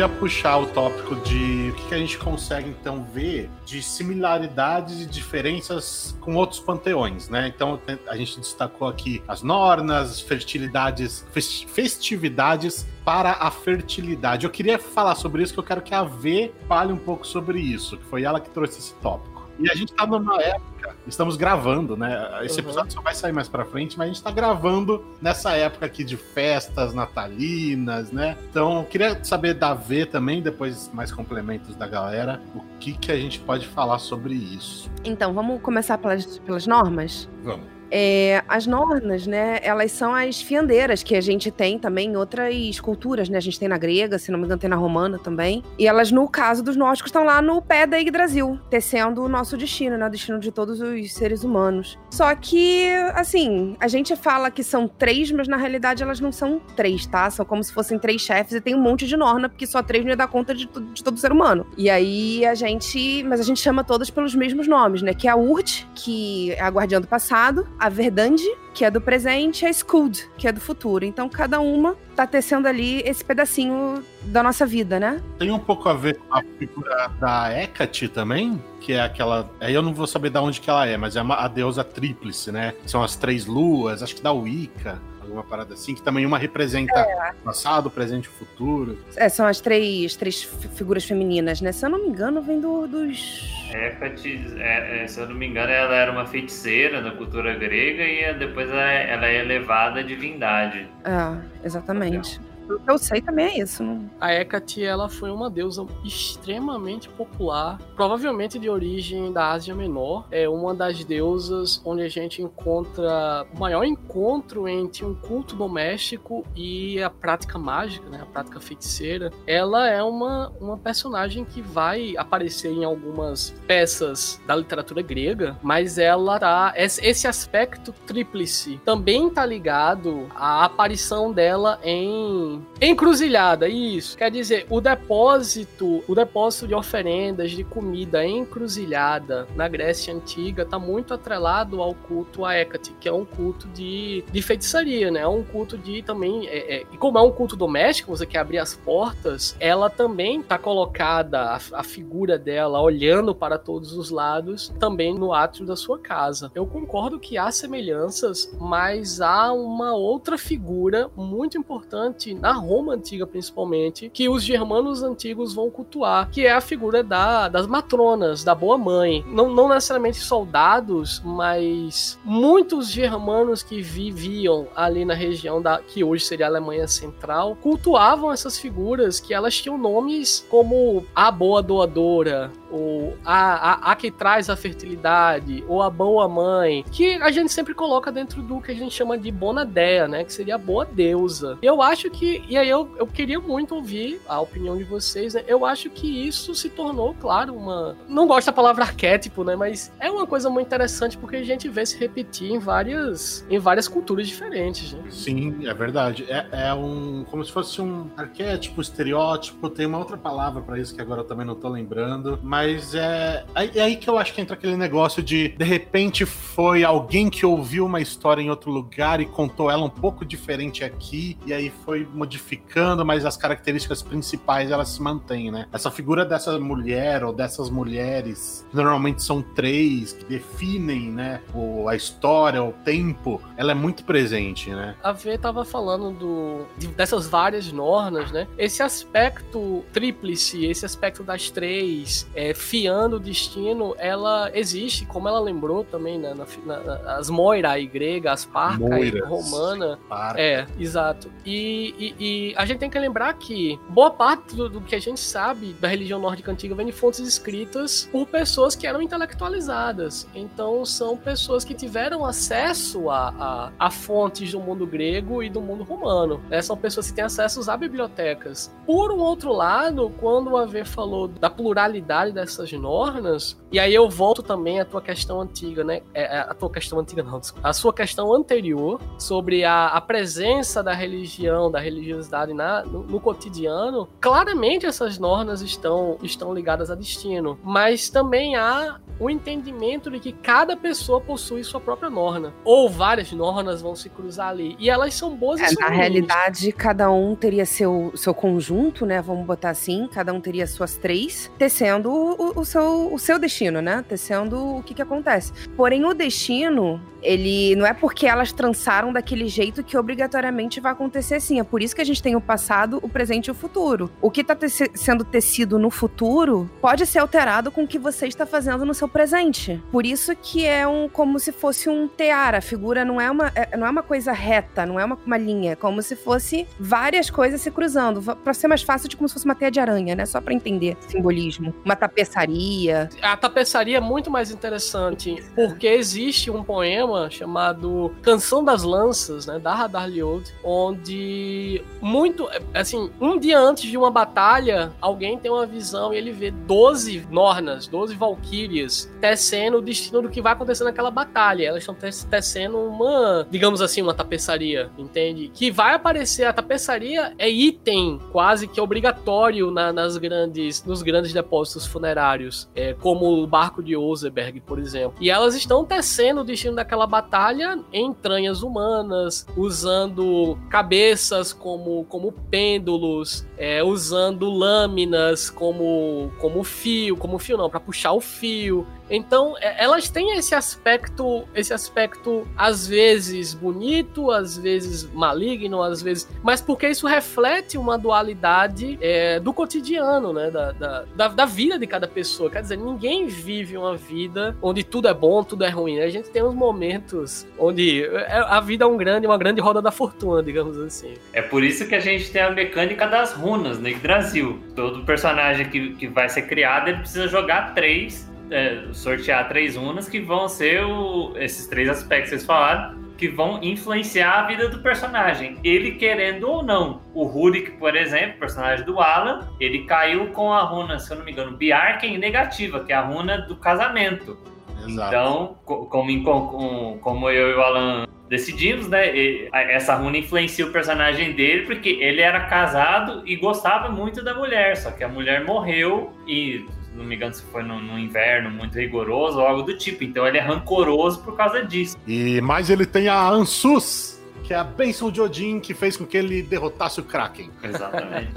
puxar o tópico de o que, que a gente consegue então ver de similaridades e diferenças com outros panteões, né? Então a gente destacou aqui as nornas, fertilidades, festividades para a fertilidade. Eu queria falar sobre isso, que eu quero que a V fale um pouco sobre isso, que foi ela que trouxe esse tópico. E a gente tá numa época, estamos gravando, né? Esse uhum. episódio só vai sair mais pra frente, mas a gente tá gravando nessa época aqui de festas natalinas, né? Então, queria saber da V também, depois mais complementos da galera, o que, que a gente pode falar sobre isso. Então, vamos começar pelas, pelas normas? Vamos. É, as nornas, né, elas são as fiandeiras que a gente tem também em outras culturas, né? A gente tem na grega, se não me engano, tem na romana também. E elas, no caso dos nórdicos, estão lá no pé da Yggdrasil, tecendo o nosso destino, né? O destino de todos os seres humanos. Só que, assim, a gente fala que são três, mas na realidade elas não são três, tá? São como se fossem três chefes e tem um monte de norna, porque só três não ia dar conta de, de todo ser humano. E aí a gente. Mas a gente chama todas pelos mesmos nomes, né? Que é a Urt, que é a guardiã do passado, a Verdande, que é do presente, e a Skuld, que é do futuro. Então cada uma tá tecendo ali esse pedacinho da nossa vida, né? Tem um pouco a ver com a figura da Hecate também, que é aquela. Aí eu não vou saber de onde que ela é, mas é a deusa tríplice, né? São as três luas, acho que da Wicca alguma parada assim, que também uma representa é. passado, presente e futuro. É, são as três, três figuras femininas, né? Se eu não me engano, vem do, dos. Hecate, é, é, se eu não me engano, ela era uma feiticeira da cultura grega e depois ela, ela é elevada à divindade. É, exatamente. O que eu sei também é isso. Não... A Hecate, ela foi uma deusa extremamente popular, provavelmente de origem da Ásia Menor. É uma das deusas onde a gente encontra o maior encontro entre um culto doméstico e a prática mágica, né, a prática feiticeira. Ela é uma, uma personagem que vai aparecer em algumas peças da literatura grega, mas ela tá esse aspecto tríplice também tá ligado à aparição dela em encruzilhada, isso. Quer dizer, o depósito, o depósito de oferendas de comida encruzilhada na Grécia antiga tá muito atrelado ao culto a Hecate, que é um culto de, de feitiçaria, né? É um culto de também é, é, e como é um culto doméstico, você quer abrir as portas, ela também tá colocada a, a figura dela olhando para todos os lados, também no átrio da sua casa. Eu concordo que há semelhanças, mas há uma outra figura muito importante na Roma antiga, principalmente, que os germanos antigos vão cultuar, que é a figura da, das matronas, da boa mãe. Não, não necessariamente soldados, mas muitos germanos que viviam ali na região da que hoje seria a Alemanha Central cultuavam essas figuras que elas tinham nomes como a boa doadora, ou a, a, a que traz a fertilidade, ou a boa mãe, que a gente sempre coloca dentro do que a gente chama de Bonadea, né? Que seria a boa deusa. Eu acho que, e aí eu, eu queria muito ouvir a opinião de vocês, né? Eu acho que isso se tornou, claro, uma. Não gosto da palavra arquétipo, né? Mas é uma coisa muito interessante porque a gente vê se repetir em várias, em várias culturas diferentes, né? Sim, é verdade. É, é um. como se fosse um arquétipo, estereótipo, tem uma outra palavra para isso que agora eu também não tô lembrando. Mas é. É aí que eu acho que entra aquele negócio de de repente foi alguém que ouviu uma história em outro lugar e contou ela um pouco diferente aqui, e aí foi modificando, mas as características principais elas se mantêm, né? Essa figura dessa mulher ou dessas mulheres, normalmente são três, que definem, né, o, a história, o tempo, ela é muito presente, né? A V tava falando do, de, dessas várias nornas, né? Esse aspecto tríplice, esse aspecto das três, é, fiando o destino, ela existe, como ela lembrou também, né, na, na, as Moirai grega, as Parca romana. Parca. É, exato. E, e, e, a gente tem que lembrar que boa parte do, do, que a gente sabe da religião nórdica antiga vem de fontes escritas por pessoas que eram intelectualizadas. Então são pessoas que tiveram acesso a, a, a fontes do mundo grego e do mundo romano. Né? São pessoas que têm acesso a bibliotecas. Por um outro lado, quando o AV falou da pluralidade dessas normas, e aí eu volto também à tua questão antiga, né? É, é, a tua questão antiga não, a sua questão anterior sobre a, a presença da religião, da religiosidade na, no, no, cotidiano. Claramente essas normas estão, estão ligadas a destino, mas também há o entendimento de que cada pessoa possui sua própria norma. Ou várias normas vão se cruzar ali. E elas são boas é, Na realidade, cada um teria seu, seu conjunto, né? Vamos botar assim, cada um teria suas três, tecendo o, o, seu, o seu destino né? Tecendo o que que acontece. Porém, o destino, ele não é porque elas trançaram daquele jeito que obrigatoriamente vai acontecer assim. É por isso que a gente tem o passado, o presente e o futuro. O que está te sendo tecido no futuro pode ser alterado com o que você está fazendo no seu presente. Por isso que é um como se fosse um tear. A figura não é uma, é, não é uma coisa reta, não é uma, uma linha. É como se fosse várias coisas se cruzando. Para ser mais fácil, de como se fosse uma teia de aranha, né? Só para entender simbolismo. Uma tapeçaria. A tapeçaria é muito mais interessante porque existe um poema poema chamado Canção das Lanças, né, da Radar Liod, onde muito, assim, um dia antes de uma batalha, alguém tem uma visão e ele vê 12 Nornas, 12 Valkyrias, tecendo o destino do que vai acontecer naquela batalha. Elas estão tecendo uma, digamos assim, uma tapeçaria, entende? Que vai aparecer, a tapeçaria é item quase que obrigatório na, nas grandes, nos grandes depósitos funerários, é, como o barco de Oseberg, por exemplo. E elas estão tecendo o destino daquela aquela batalha em entranhas humanas, usando cabeças como, como pêndulos, é, usando lâminas como, como fio, como fio não, para puxar o fio. Então, é, elas têm esse aspecto, esse aspecto às vezes bonito, às vezes maligno, às vezes, mas porque isso reflete uma dualidade é, do cotidiano, né, da, da, da, da, vida de cada pessoa. Quer dizer, ninguém vive uma vida onde tudo é bom, tudo é ruim. Né? A gente tem uns momentos onde é, a vida é um grande, uma grande roda da fortuna, digamos assim. É por isso que a gente tem a mecânica das runas no Brasil. Todo personagem que, que vai ser criado, ele precisa jogar três é, sortear três runas que vão ser o, esses três aspectos que vocês falaram, que vão influenciar a vida do personagem, ele querendo ou não. O Rurik, por exemplo, personagem do Alan, ele caiu com a runa, se eu não me engano, Biarken negativa, que é a runa do casamento. Exato. Então, como, como eu e o Alan decidimos, né? Essa runa influencia o personagem dele porque ele era casado e gostava muito da mulher, só que a mulher morreu e não me engano se foi no, no, inverno muito rigoroso ou algo do tipo. Então ele é rancoroso por causa disso. E mais ele tem a Ansus, que é a bênção de Odin que fez com que ele derrotasse o Kraken. Exatamente.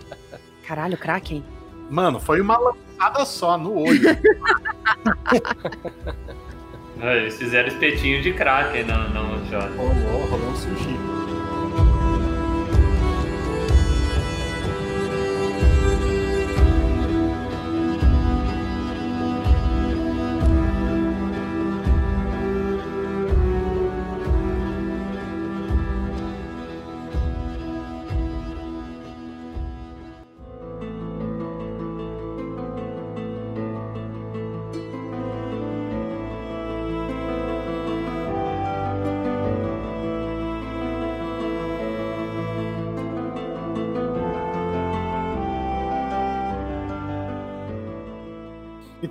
Caralho, Kraken. Mano, foi uma lançada só no olho. Eles fizeram espetinho de Kraken não, não, Jorge. Rolou, rolou um sushi.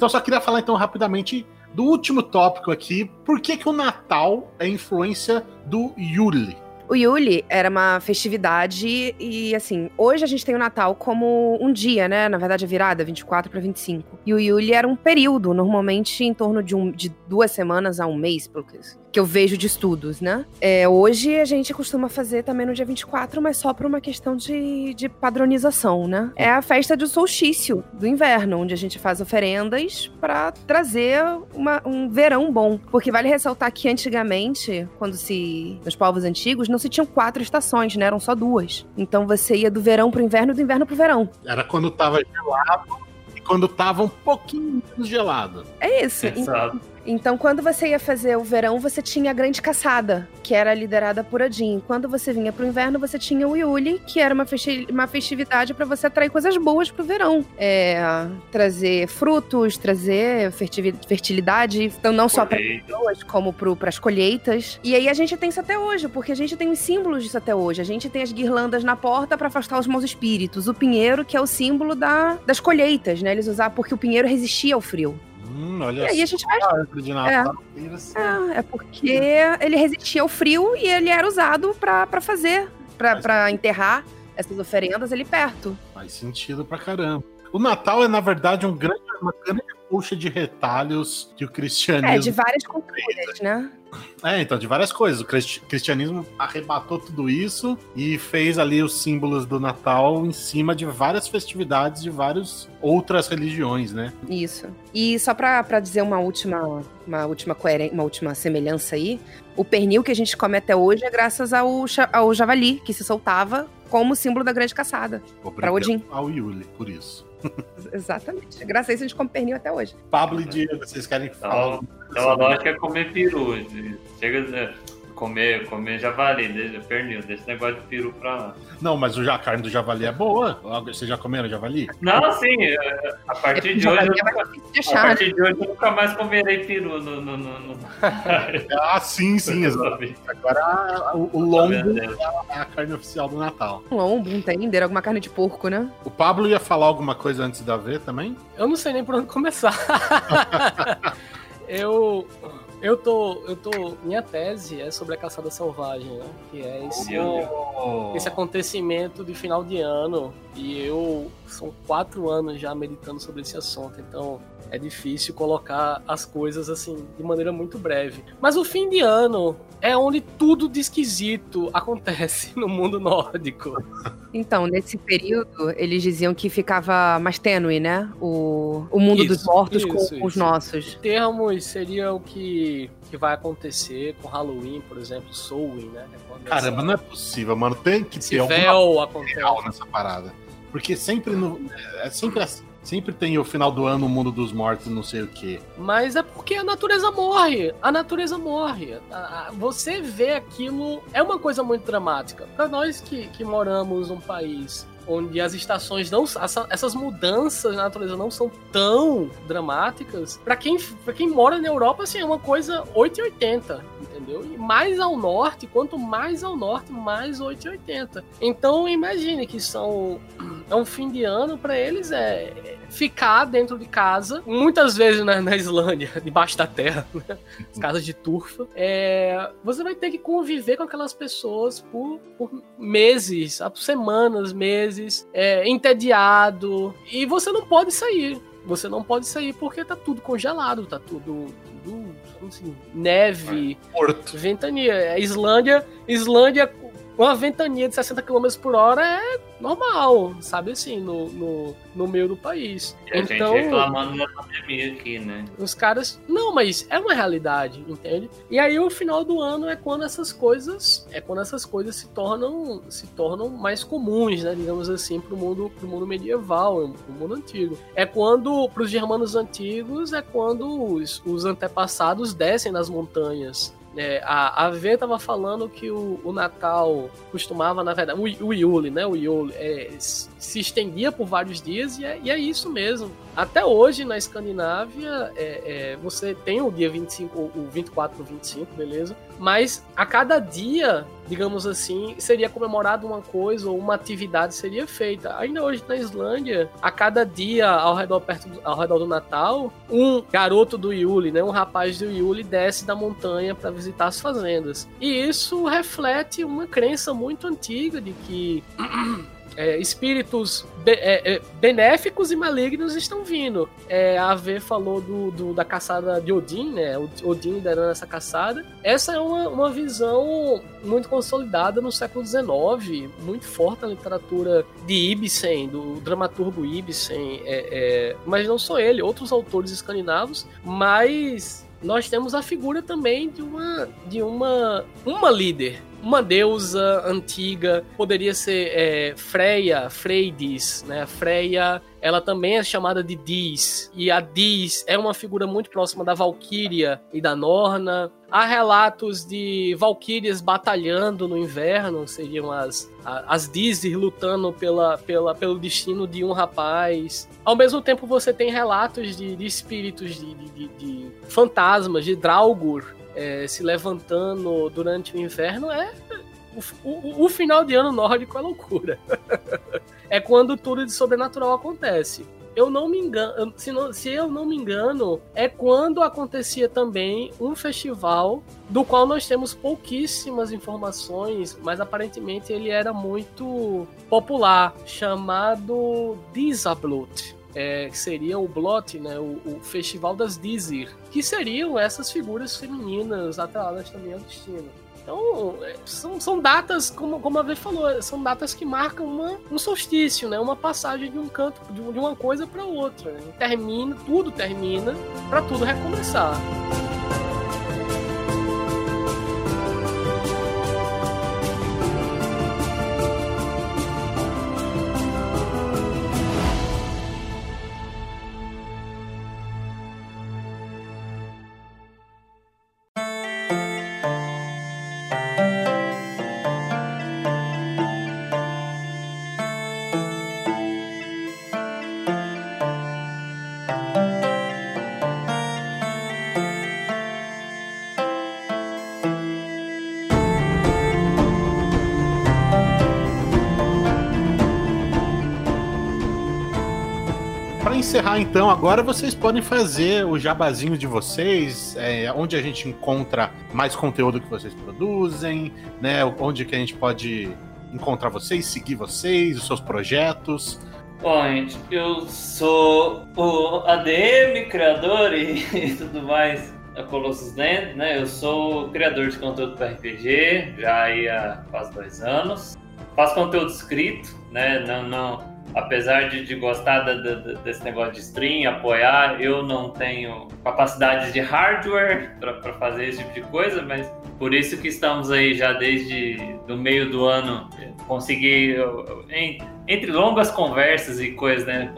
Então, só queria falar então rapidamente do último tópico aqui. Por que, que o Natal é influência do Yuli? O Yuli era uma festividade e, assim, hoje a gente tem o Natal como um dia, né? Na verdade, a virada, 24 para 25. E o Yuli era um período, normalmente em torno de, um, de duas semanas a um mês, pelo que que eu vejo de estudos, né? É, hoje a gente costuma fazer também no dia 24, mas só por uma questão de, de padronização, né? É a festa do solstício do inverno, onde a gente faz oferendas para trazer uma, um verão bom. Porque vale ressaltar que antigamente, quando se. nos povos antigos, não se tinham quatro estações, né? Eram só duas. Então você ia do verão pro inverno e do inverno pro verão. Era quando tava gelado e quando tava um pouquinho menos gelado. É isso. Exato. Então, quando você ia fazer o verão, você tinha a Grande Caçada, que era liderada por Odin. Quando você vinha pro inverno, você tinha o Yuli, que era uma, festi uma festividade para você atrair coisas boas pro verão. É, trazer frutos, trazer fertilidade, então não só para pessoas, como para as colheitas. E aí a gente tem isso até hoje, porque a gente tem os símbolos disso até hoje. A gente tem as guirlandas na porta para afastar os maus espíritos. O pinheiro, que é o símbolo da, das colheitas, né? Eles usavam porque o pinheiro resistia ao frio. Hum, olha e aí a gente vai. É, é, é porque ele resistia ao frio e ele era usado para fazer, para enterrar essas oferendas ali perto. Faz sentido pra caramba. O Natal é, na verdade, um grande, uma grande puxa de retalhos que o cristianismo. É, de várias culturas, né? É, então, de várias coisas. O cristianismo arrebatou tudo isso e fez ali os símbolos do Natal em cima de várias festividades de várias outras religiões, né? Isso. E só pra dizer uma última, uma última coerência, uma última semelhança aí, o pernil que a gente come até hoje é graças ao, ao javali, que se soltava como símbolo da grande caçada. Para Odin. Ao Yuli, por isso. Exatamente. Graças a isso a gente come pernil até hoje. Pablo e Diego, vocês querem falar? Então, então a lógica é comer peru. Chega comer, comer javali, pernil, desse negócio de peru pra lá. Não, mas o, a carne do javali é boa. Vocês já comeram javali? Não, sim. É, a partir é, de hoje. Eu, a partir né? de hoje eu nunca mais comerei peru no. no, no, no... ah, sim, sim, exatamente. Agora o, o lombo é a carne oficial do Natal. Um lombo, um tender, alguma carne de porco, né? O Pablo ia falar alguma coisa antes da ver também? Eu não sei nem por onde começar. eu eu tô, eu tô. Minha tese é sobre a caçada selvagem, né? Que é esse, oh. esse acontecimento de final de ano E eu são quatro anos já meditando sobre esse assunto, então é difícil colocar as coisas assim de maneira muito breve. Mas o fim de ano é onde tudo de esquisito acontece no mundo nórdico. Então, nesse período, eles diziam que ficava mais tênue, né? O, o mundo Isso, dos mortos isso, com, com os isso. nossos. Termos seria o que, que vai acontecer com Halloween, por exemplo, Samhain, né? É quando Caramba, essa- não é possível, mano. Tem que esse ter alguma acontece. real nessa parada. Porque sempre no. É sempre assim. Sempre tem o final do ano, o mundo dos mortos, não sei o quê. Mas é porque a natureza morre. A natureza morre. Você vê aquilo. É uma coisa muito dramática. Para nós que, que moramos num país onde as estações não. essa- essas mudanças na natureza não são tão dramáticas. Para quem, pra quem mora na Europa, assim, é uma coisa 880. Entendeu? E mais ao norte, quanto mais ao norte, mais 880. Então imagine que são. É um fim de ano, para eles é ficar dentro de casa, muitas vezes na, na Islândia, debaixo da terra, né? as casas de turfa, é, você vai ter que conviver com aquelas pessoas por, por meses, semanas, meses, é, entediado, e você não pode sair. Você não pode sair porque tá tudo congelado, tá tudo, tudo assim, neve, Morto. ventania. A Islândia, Islândia, uma ventania de 60 km por hora é normal, sabe assim, no, no, no meio do país. E a então, gente reclamando da pandemia aqui, né? os caras. Não, mas é uma realidade, entende? E aí o final do ano é quando essas coisas. É quando essas coisas se tornam. se tornam mais comuns, né? Digamos assim, pro mundo, pro mundo medieval, pro mundo antigo. É quando, pros germanos antigos, é quando os, os antepassados descem das montanhas. É, a, a V tava falando que o, o Natal costumava, na verdade, o, o Yule, né? O Yule é, se estendia por vários dias e é, e é isso mesmo. Até hoje, na Escandinávia, é, é, você tem o dia 25, o o 24 do 25, beleza? Mas a cada dia, digamos assim, seria comemorado uma coisa ou uma atividade seria feita. Ainda hoje na Islândia, a cada dia ao redor, perto ao redor do Natal, um garoto do Yule, né, um rapaz do Yule desce da montanha para visitar as fazendas. E isso reflete uma crença muito antiga de que é, espíritos be- é, é, benéficos e malignos estão vindo. É, a V falou do, do- da caçada de Odin, né? Odin liderando essa caçada. Essa é uma, uma visão muito consolidada no século XIX, muito forte na literatura de Ibsen, do dramaturgo Ibsen. é, é, mas não só ele, outros autores escandinavos, mas nós temos a figura também de uma de uma uma líder uma deusa antiga poderia ser é, Freya Freydis né? Freya ela também é chamada de Dis. E a Dis é uma figura muito próxima da Valquíria e da Norna. Há relatos de valquírias batalhando no inverno seriam as as Disir lutando pela, pela, pelo destino de um rapaz. Ao mesmo tempo, você tem relatos de, de espíritos, de, de, de- de fantasmas, de Draugr é, se levantando durante o inverno. É o, o- o final de ano nórdico é loucura. é quando tudo de sobrenatural acontece. Eu não me engano, se, não- se eu não me engano, é quando acontecia também um festival do qual nós temos pouquíssimas informações, mas aparentemente ele era muito popular, chamado Disablut. É, que seria o Blot, né, o, o Festival das Dizir, que seriam essas figuras femininas atreladas também ao destino. Então, é, são, são datas, como, como a Vê falou, são datas que marcam uma, um solstício, né? Uma passagem de um canto, de, de uma coisa para outra. né? Termina, tudo termina, para tudo recomeçar. Encerrar, então, agora vocês podem fazer o jabazinho de vocês, é, onde a gente encontra mais conteúdo que vocês produzem, né? Onde que a gente pode encontrar vocês, seguir vocês, os seus projetos? Bom, gente, eu sou o ADM, criador e, tudo mais da Colossus Land, né? Eu sou criador de conteúdo para RPG, já há quase dois anos. Faço conteúdo escrito, né? Não, não, apesar de, de gostar desse negócio de stream, apoiar, eu não tenho capacidade de hardware para fazer esse tipo de coisa, mas por isso que estamos aí já desde do meio do ano consegui em, entre longas conversas e coisas, né?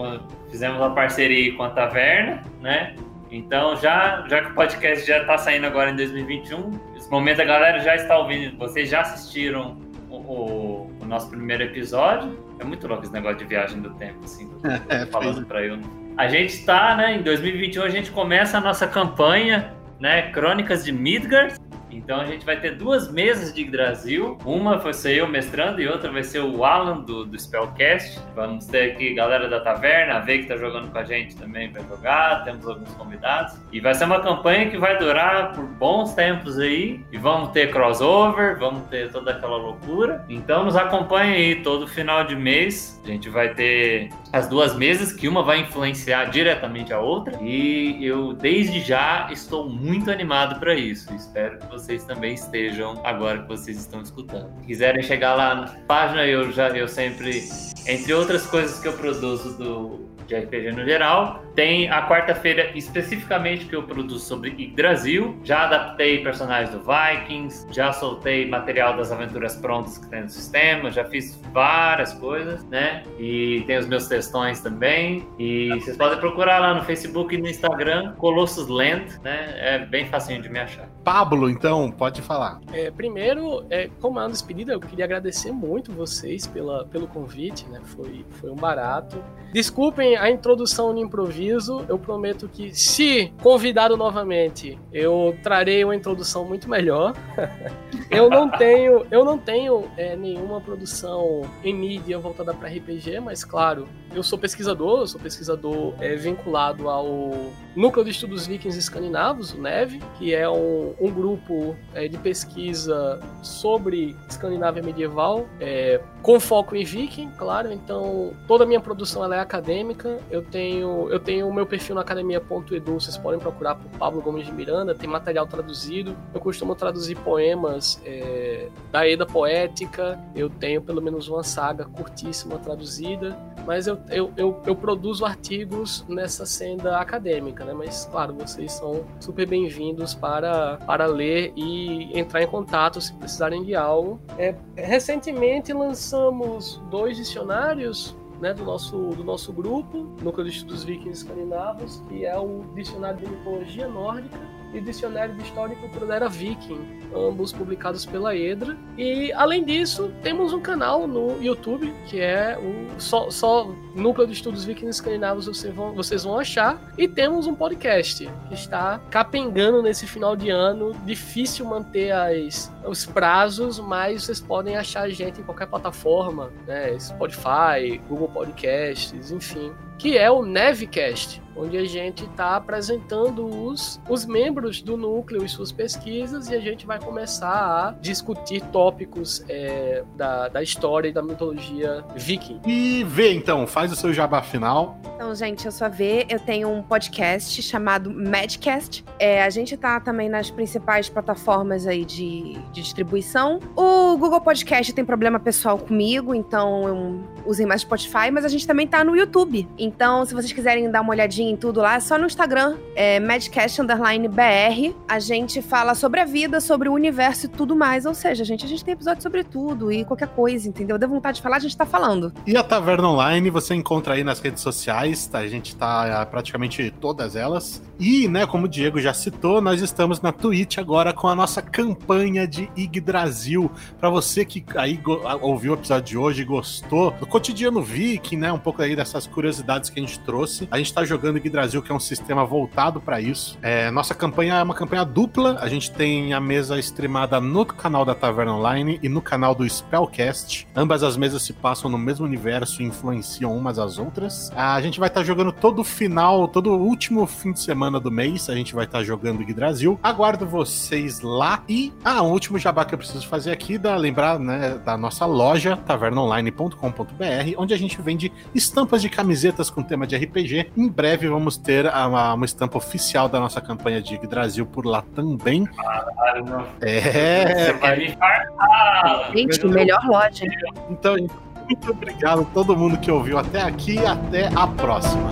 Fizemos uma parceria com a Taverna, né? Então já já que o podcast já está saindo agora em 2021, nesse momento a galera já está ouvindo, vocês já assistiram o, o, o nosso primeiro episódio. É muito louco esse negócio de viagem do tempo, assim, é, falando para eu. A gente está, né, em 2021 a gente começa a nossa campanha, né, Crônicas de Midgard, então a gente vai ter duas mesas de Yggdrasil. Uma vai ser eu mestrando e outra vai ser o Alan do, do Spellcast. Vamos ter aqui galera da taverna, a V que tá jogando com a gente também vai jogar. Temos alguns convidados. E vai ser uma campanha que vai durar por bons tempos aí. E vamos ter crossover, vamos ter toda aquela loucura. Então nos acompanhe aí todo final de mês. A gente vai ter as duas mesas, que uma vai influenciar diretamente a outra. E eu, desde já, estou muito animado para isso. Espero que vocês também estejam agora que vocês estão escutando. Se quiserem chegar lá na página, eu já eu sempre, entre outras coisas que eu produzo do de RPG no geral. Tem a quarta-feira especificamente que eu produzo sobre Yggdrasil. Já adaptei personagens do Vikings, já soltei material das aventuras prontas que tem no sistema, já fiz várias coisas, né? E tem os meus textões também. E vocês podem procurar lá no Facebook e no Instagram, Colossus Land, né? É bem facinho de me achar. Pablo, então, pode falar. É, primeiro, é, como é uma despedida, eu queria agradecer muito vocês pela, pelo convite, né? Foi, foi um barato. Desculpem a introdução no improviso. Eu prometo que, se convidado novamente, eu trarei uma introdução muito melhor. eu não tenho, eu não tenho é, nenhuma produção em mídia voltada para RPG, mas claro, eu sou pesquisador, eu sou pesquisador é, vinculado ao Núcleo de Estudos Vikings Escandinavos, o NEV, que é um, um grupo é, de pesquisa sobre Escandinávia medieval, é, com foco em Viking, claro. Então, toda a minha produção é acadêmica. Eu tenho eu tenho meu perfil na academia.edu, vocês podem procurar por Pablo Gomes de Miranda, tem material traduzido. Eu costumo traduzir poemas é, da Eda Poética, eu tenho pelo menos uma saga curtíssima traduzida, mas eu, eu, eu, eu produzo artigos nessa senda acadêmica, né? Mas, claro, vocês são super bem-vindos para, para ler e entrar em contato se precisarem de algo. É, recentemente lançamos dois dicionários né, do, nosso, do nosso grupo, Núcleo de Estudos Vikings Escandinavos, que é o Dicionário de Mitologia Nórdica e Dicionário de História e Cultura Era Viking, ambos publicados pela Edra. E além disso, temos um canal no YouTube que é o só, só Núcleo de Estudos Vikings Escandinavos vocês vão, vocês vão achar. E temos um podcast que está capengando nesse final de ano. Difícil manter as, os prazos, mas vocês podem achar a gente em qualquer plataforma, né? Spotify, Google Podcasts, enfim que é o Nevcast, onde a gente está apresentando os, os membros do núcleo e suas pesquisas e a gente vai começar a discutir tópicos é, da, da história e da mitologia viking. E vê então, faz o seu jabá final. Então, gente, eu sou a V, eu tenho um podcast chamado Madcast. É, a gente tá também nas principais plataformas aí de, de distribuição. O Google Podcast tem problema pessoal comigo, então eu usei mais Spotify, mas a gente também tá no YouTube. Então, se vocês quiserem dar uma olhadinha em tudo lá, é só no Instagram, é Madcast Underline BR. A gente fala sobre a vida, sobre o universo e tudo mais. Ou seja, gente, a gente tem episódio sobre tudo e qualquer coisa, entendeu? Deu vontade de falar, a gente tá falando. E a Taverna Online você encontra aí nas redes sociais, tá? A gente tá ah, praticamente todas elas. E, né, como o Diego já citou, nós estamos na Twitch agora com a nossa campanha de Yggdrasil. Para você que aí ouviu o episódio de hoje e gostou do cotidiano viking, né? Um pouco aí dessas curiosidades que a gente trouxe. A gente tá jogando Yggdrasil, que é um sistema voltado para isso. É, nossa campanha é uma campanha dupla. A gente tem a mesa streamada no canal da Taverna Online e no canal do Spellcast. Ambas as mesas se passam no mesmo universo e influenciam umas às outras. A gente vai estar tá jogando todo final, todo último fim de semana do mês. A gente vai estar tá jogando Yggdrasil. Aguardo vocês lá. E, ah, um último jabá que eu preciso fazer aqui, da, lembrar, né, da nossa loja, tavernaonline.com.br, onde a gente vende estampas de camisetas com tema de RPG. Em breve vamos ter uma, uma estampa oficial da nossa campanha de Yggdrasil por lá também. Caralho, É, Você quer me. Gente, melhor loja. então, muito obrigado a todo mundo que ouviu até aqui e até a próxima.